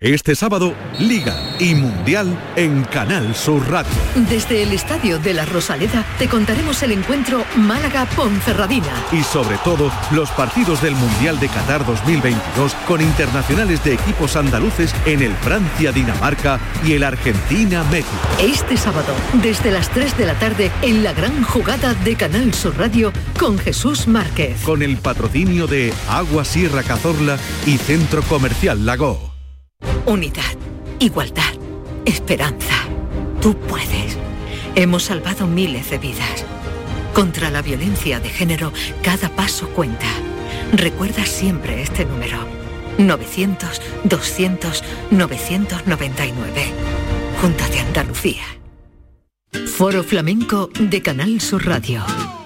Este sábado, Liga y Mundial en Canal Sur Radio. Desde el Estadio de la Rosaleda te contaremos el encuentro Málaga-Ponferradina. Y sobre todo, los partidos del Mundial de Qatar 2022 con internacionales de equipos andaluces en el Francia-Dinamarca y el Argentina-México. Este sábado, desde las 3 de la tarde, en la gran jugada de Canal Sur Radio con Jesús Márquez. Con el patrocinio de Agua Sierra Cazorla y Centro Comercial Lago. Unidad, igualdad, esperanza. Tú puedes. Hemos salvado miles de vidas. Contra la violencia de género, cada paso cuenta. Recuerda siempre este número. 900-200-999. Junta de Andalucía. Foro Flamenco de Canal Sur Radio.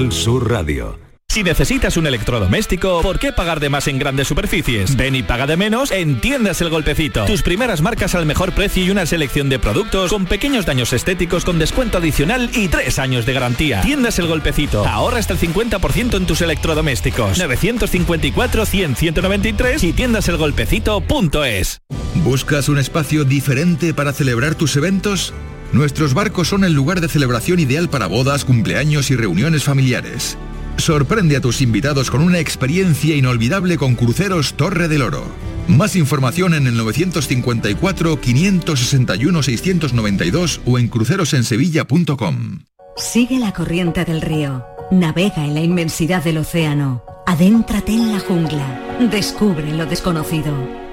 Canal Sur Radio. Si necesitas un electrodoméstico, ¿por qué pagar de más en grandes superficies? Ven y paga de menos en Tiendas El Golpecito. Tus primeras marcas al mejor precio y una selección de productos con pequeños daños estéticos con descuento adicional y tres años de garantía. Tiendas El Golpecito. Ahorra hasta el 50% en tus electrodomésticos. 954-100-193 y tiendaselgolpecito.es. ¿Buscas un espacio diferente para celebrar tus eventos? Nuestros barcos son el lugar de celebración ideal para bodas, cumpleaños y reuniones familiares. Sorprende a tus invitados con una experiencia inolvidable con Cruceros Torre del Oro. Más información en el 954-561-692 o en crucerosensevilla.com. Sigue la corriente del río. Navega en la inmensidad del océano. Adéntrate en la jungla. Descubre lo desconocido.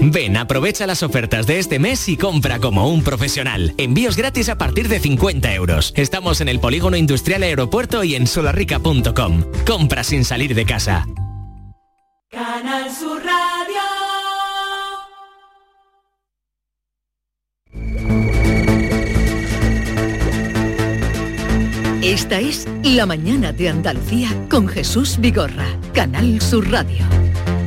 Ven, aprovecha las ofertas de este mes y compra como un profesional. Envíos gratis a partir de 50 euros. Estamos en el Polígono Industrial Aeropuerto y en solarrica.com. Compra sin salir de casa. Canal Sur Radio. Esta es La Mañana de Andalucía con Jesús Vigorra, Canal Sur Radio.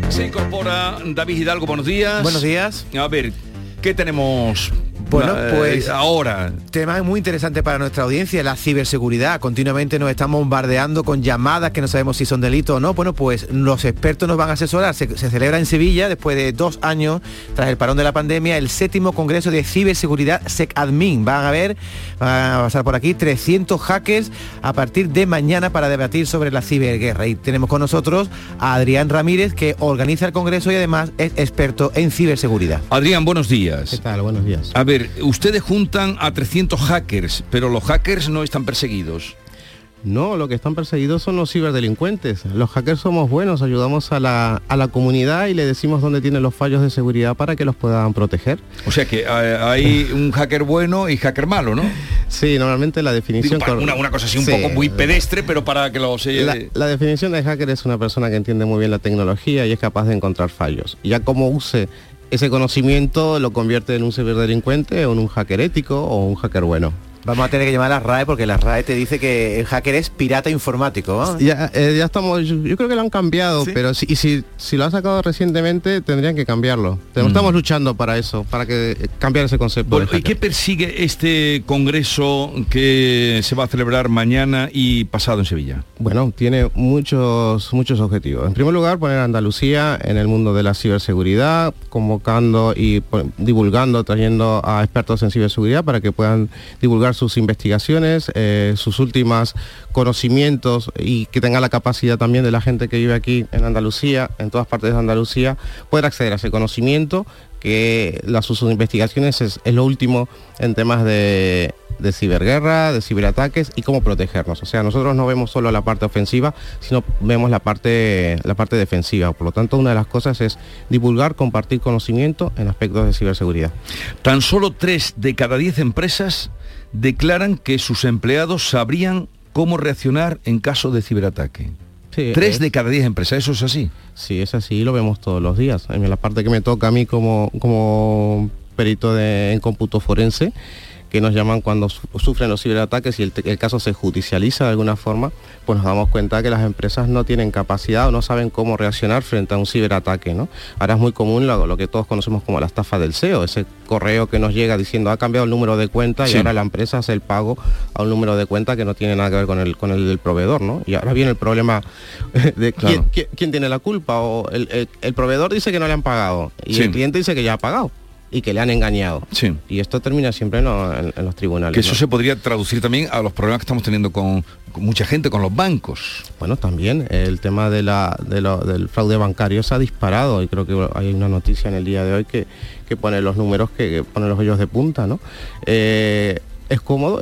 Se incorpora David Hidalgo, buenos días. Buenos días. A ver, ¿qué tenemos Bueno, eh, pues ahora? Tema muy interesante para nuestra audiencia, la ciberseguridad. Continuamente nos están bombardeando con llamadas que no sabemos si son delitos o no. Bueno, pues los expertos nos van a asesorar. Se, se celebra en Sevilla, después de dos años, tras el parón de la pandemia, el séptimo Congreso de Ciberseguridad SecAdmin. Van a ver, van a pasar por aquí 300 hackers a partir de mañana para debatir sobre la ciberguerra. Y tenemos con nosotros a Adrián Ramírez, que organiza el Congreso y además es experto en ciberseguridad. Adrián, buenos días. ¿Qué tal? Buenos días. A ver, ustedes juntan a 300 hackers, pero los hackers no están perseguidos. No, lo que están perseguidos son los ciberdelincuentes. Los hackers somos buenos, ayudamos a la, a la comunidad y le decimos dónde tienen los fallos de seguridad para que los puedan proteger. O sea que eh, hay un hacker bueno y hacker malo, ¿no? Sí, normalmente la definición... Digo, una, una cosa así un Sí. poco muy pedestre, pero para que lo se... La, la definición de hacker es una persona que entiende muy bien la tecnología y es capaz de encontrar fallos. Ya como use ese conocimiento lo convierte en un ciberdelincuente o en un hacker ético o un hacker bueno. Vamos a tener que llamar a la RAE porque la RAE te dice que el hacker es pirata informático. Ya, eh, ya estamos, yo, yo creo que lo han cambiado, pero si, y si, si lo han sacado recientemente tendrían que cambiarlo. Mm. Estamos luchando para eso, para que eh, cambiar ese concepto. Bueno, ¿Y qué persigue este congreso que se va a celebrar mañana y pasado en Sevilla? Bueno, tiene muchos, muchos objetivos. En primer lugar, poner a Andalucía en el mundo de la ciberseguridad, convocando y divulgando, trayendo a expertos en ciberseguridad para que puedan divulgar sus investigaciones, eh, sus últimos conocimientos y que tenga la capacidad también de la gente que vive aquí en Andalucía, en todas partes de Andalucía, poder acceder a ese conocimiento que las sus investigaciones es, lo último en temas de, ciberguerra, de ciberataques y cómo protegernos. O sea, nosotros no vemos solo la parte ofensiva, sino vemos la parte, la parte defensiva. Por lo tanto, una de las cosas es divulgar, compartir conocimiento en aspectos de ciberseguridad. Tan solo 3 de cada 10 empresas declaran que sus empleados sabrían cómo reaccionar en caso de ciberataque. Sí, 3 es- de cada 10 empresas, ¿eso es así? Sí, es así, lo vemos todos los días. En la parte que me toca a mí como, como perito de- en cómputo forense, que nos llaman cuando su- sufren los ciberataques y el, caso se judicializa de alguna forma, pues nos damos cuenta que las empresas no tienen capacidad o no saben cómo reaccionar frente a un ciberataque. ¿no? Ahora es muy común lo, lo que todos conocemos como la estafa del SEO, ese correo que nos llega diciendo ha cambiado el número de cuenta Sí. y ahora la empresa hace el pago a un número de cuenta que no tiene nada que ver con el, con el del proveedor. ¿no? Y ahora viene el problema de Claro. quién, quién- quién tiene la culpa. O el, el- el proveedor dice que no le han pagado y Sí. el cliente dice que ya ha pagado y que le han engañado. Sí. Y esto termina siempre en, lo- en- en los tribunales. Que eso ¿no? se podría traducir también a los problemas que estamos teniendo con, con mucha gente, con los bancos. Bueno, también el tema de la, de lo- del fraude bancario se ha disparado y creo que hay una noticia en el día de hoy que, que pone los números que, que pone los vellos de punta, ¿no? Eh, es cómodo,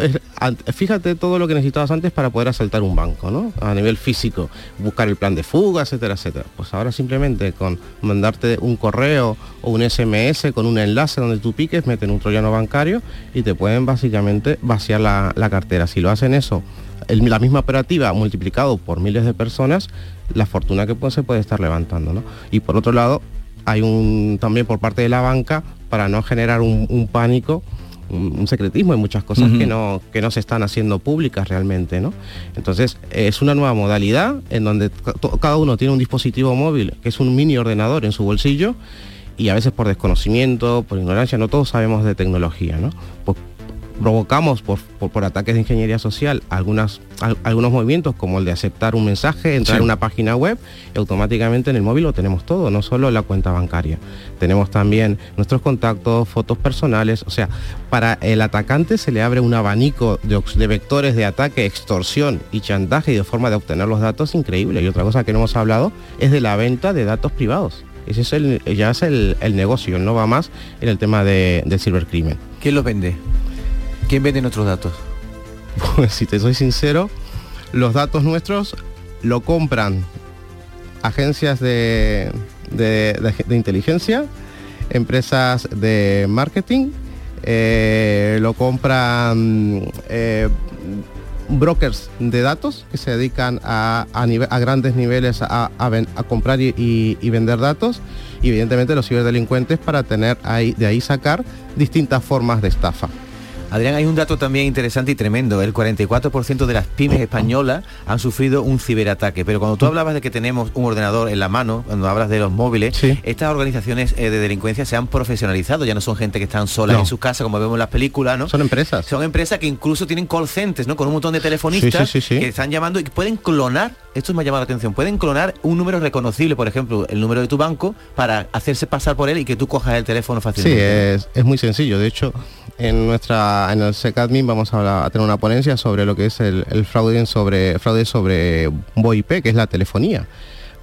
fíjate todo lo que necesitabas antes para poder asaltar un banco, ¿no? A nivel físico, buscar el plan de fuga, etcétera, etcétera. Pues ahora simplemente con mandarte un correo o un SMS con un enlace donde tú piques, meten un troyano bancario y te pueden básicamente vaciar la, la cartera. Si lo hacen eso la misma operativa multiplicado por miles de personas, la fortuna que puede, se puede estar levantando. ¿no? Y por otro lado, hay un también por parte de la banca, para no generar un pánico, un, un secretismo, hay muchas cosas que, no, que no se están haciendo públicas realmente. ¿no? Entonces, es una nueva modalidad en donde cada uno tiene un dispositivo móvil, que es un mini ordenador en su bolsillo, y a veces por desconocimiento, por ignorancia, no todos sabemos de tecnología, ¿no? Pues provocamos por, por, por ataques de ingeniería social algunas, al- algunos movimientos como el de aceptar un mensaje, entrar Sí. a una página web y automáticamente en el móvil lo tenemos todo, no solo la cuenta bancaria. Tenemos también nuestros contactos, fotos personales, o sea, para el atacante se le abre un abanico de, vectores de ataque, extorsión y chantaje y de forma de obtener los datos increíble. Y otra cosa que no hemos hablado es de la venta de datos privados. Ese es el, ya es el, el negocio, no va más en el tema de, del cibercrimen. ¿Quién los vende? ¿Quién vende nuestros datos? Pues si te soy sincero, los datos nuestros lo compran agencias de, inteligencia, empresas de marketing, eh, lo compran eh, brokers de datos que se dedican a, a a grandes niveles a, comprar y- y vender datos y evidentemente los ciberdelincuentes para tener ahí, de ahí sacar distintas formas de estafa. Adrián, hay un dato también interesante y tremendo. El 44% de las pymes españolas han sufrido un ciberataque. Pero cuando tú hablabas de que tenemos un ordenador en la mano, cuando hablas de los móviles, estas organizaciones eh, de delincuencia se han profesionalizado. Ya no son gente que están solas No. en sus casas, como vemos en las películas, ¿no? Son empresas. Son empresas que incluso tienen call centers, ¿no? Con un montón de telefonistas Sí, sí, sí, sí. que están llamando y pueden clonar, esto me ha llamado la atención, pueden clonar un número reconocible, por ejemplo, el número de tu banco, para hacerse pasar por él y que tú cojas el teléfono Sí, fácilmente. es, es muy sencillo. De hecho, en nuestra en el SECADMIN vamos a, tener una ponencia sobre lo que es el, el fraude sobre fraude sobre VoIP, que es la telefonía.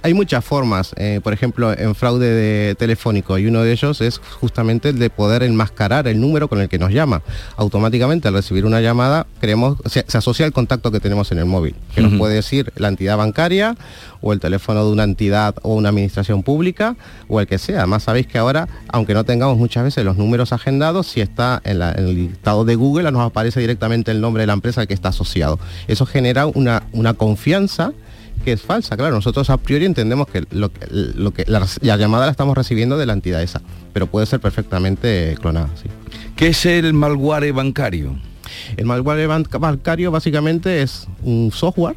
Hay muchas formas, eh, por ejemplo, en fraude de telefónico y uno de ellos es justamente el de poder enmascarar el número con el que nos llama. Automáticamente al recibir una llamada creemos, se, se asocia el contacto que tenemos en el móvil, que nos puede decir la entidad bancaria o el teléfono de una entidad o una administración pública o el que sea. Además sabéis que ahora, aunque no tengamos muchas veces los números agendados, si está en, la- en el listado de Google nos aparece directamente el nombre de la empresa al que está asociado. Eso genera una, una confianza que es falsa. Claro, nosotros a priori entendemos que lo que, lo que la, la llamada la estamos recibiendo de la entidad esa, pero puede ser perfectamente clonada. Sí. ¿Qué es el malware bancario? El malware ban- bancario básicamente es un software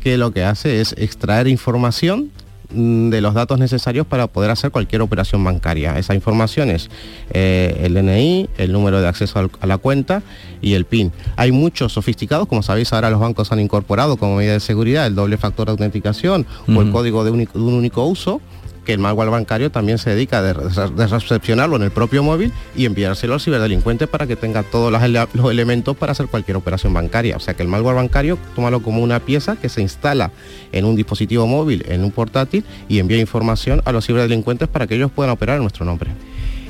que lo que hace es extraer información de los datos necesarios para poder hacer cualquier operación bancaria. Esa información es eh, el DNI, el número de acceso al- a la cuenta y el PIN. Hay muchos sofisticados, como sabéis ahora los bancos han incorporado como medida de seguridad el doble factor de autenticación o el código de un único uso que el malware bancario también se dedica a recepcionarlo en el propio móvil y enviárselo al ciberdelincuente para que tenga todos los elementos para hacer cualquier operación bancaria. O sea que el malware bancario, tómalo como una pieza que se instala en un dispositivo móvil, en un portátil y envía información a los ciberdelincuentes para que ellos puedan operar en nuestro nombre.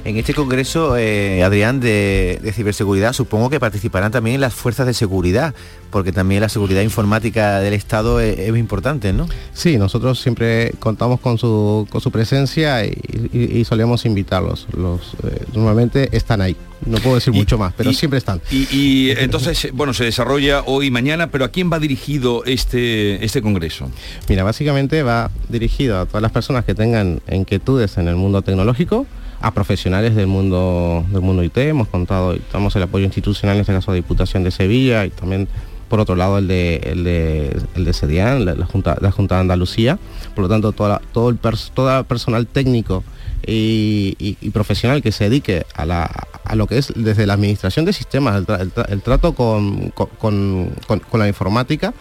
En este congreso, eh, Adrián, de, de ciberseguridad, supongo que participarán también las fuerzas de seguridad, porque también la seguridad informática del Estado es, es importante, ¿no? Sí, nosotros siempre contamos con su, con su presencia y, y- y solemos invitarlos. Los, eh, normalmente están ahí. No puedo decir mucho más, pero y- siempre están. Y, y, entonces, bueno, se desarrolla hoy y mañana, pero ¿a quién va dirigido este, este congreso? Mira, básicamente va dirigido a todas las personas que tengan inquietudes en el mundo tecnológico, a profesionales del mundo del mundo IT. Hemos contado, estamos el apoyo institucional, en este caso de Diputación de Sevilla y también por otro lado el de el de, el de la, la Junta, la Junta de Andalucía. Por lo tanto, toda la- todo el pers- todo el personal técnico y, y- y profesional que se dedique a, la, a lo que es desde la administración de sistemas, el, tra- el tra- el trato con, con- con- la informática,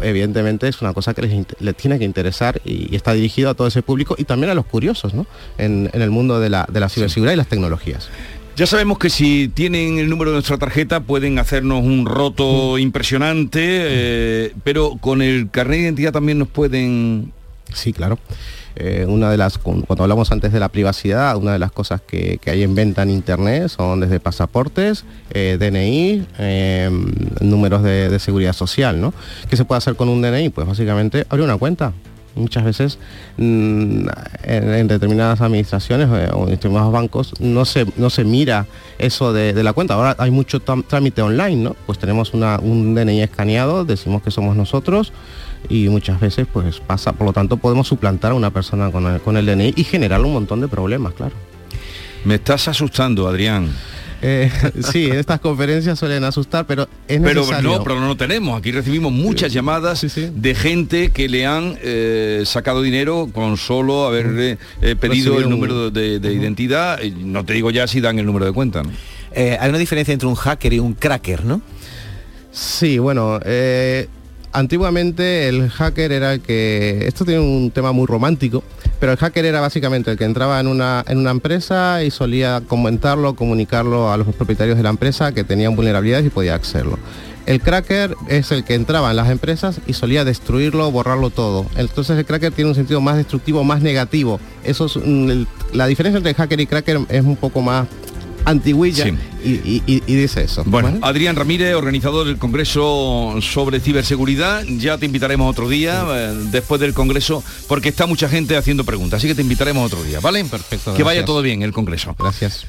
evidentemente es una cosa que les, tiene que interesar y, y está dirigido a todo ese público y también a los curiosos ¿no? en, en el mundo de la, de la ciberseguridad y las tecnologías. Ya sabemos que si tienen el número de nuestra tarjeta pueden hacernos un roto impresionante, eh, pero con el carnet de identidad también nos pueden... Sí, claro. Eh, una de las, cu- cuando hablamos antes de la privacidad, una de las cosas que, que hay en venta en internet son desde pasaportes, eh, DNI, eh, números de, de seguridad social, ¿no? ¿Qué se puede hacer con un DNI? Pues básicamente abrir una cuenta. Muchas veces mm, en, determinadas administraciones eh, o en determinados bancos no se, no se mira eso de, la cuenta. Ahora hay mucho trámite online, ¿no? Pues tenemos un DNI escaneado, decimos que somos nosotros y muchas veces pues pasa, por lo tanto podemos suplantar a una persona con el, con el DNI y generarle un montón de problemas, claro. Me estás asustando, Adrián. Eh, sí, en estas conferencias suelen asustar, pero es Pero necesario. no, pero no lo tenemos. Aquí recibimos muchas llamadas de gente que le han eh, sacado dinero con solo haberle eh, pedido Recibido el un- número de, de identidad. No te digo ya si dan el número de cuenta. ¿no? Eh, hay una diferencia entre un hacker y un cracker, ¿no? Sí, bueno, eh, antiguamente el hacker era el que... Esto tiene un tema muy romántico, pero el hacker era básicamente el que entraba en una, en una empresa y solía comentarlo, comunicarlo a los propietarios de la empresa que tenían vulnerabilidades y podía accederlo. El cracker es el que entraba en las empresas y solía destruirlo, borrarlo todo. Entonces el cracker tiene un sentido más destructivo, más negativo. Eso es, la diferencia entre hacker y cracker es un poco más antiguilla Sí. y, y- y- y dice eso. Bueno, ¿vale? Adrián Ramírez, organizador del Congreso sobre ciberseguridad, ya te invitaremos otro día, eh, después del Congreso, porque está mucha gente haciendo preguntas, así que te invitaremos otro día, ¿vale? Perfecto. Que vaya todo bien el Congreso. Gracias.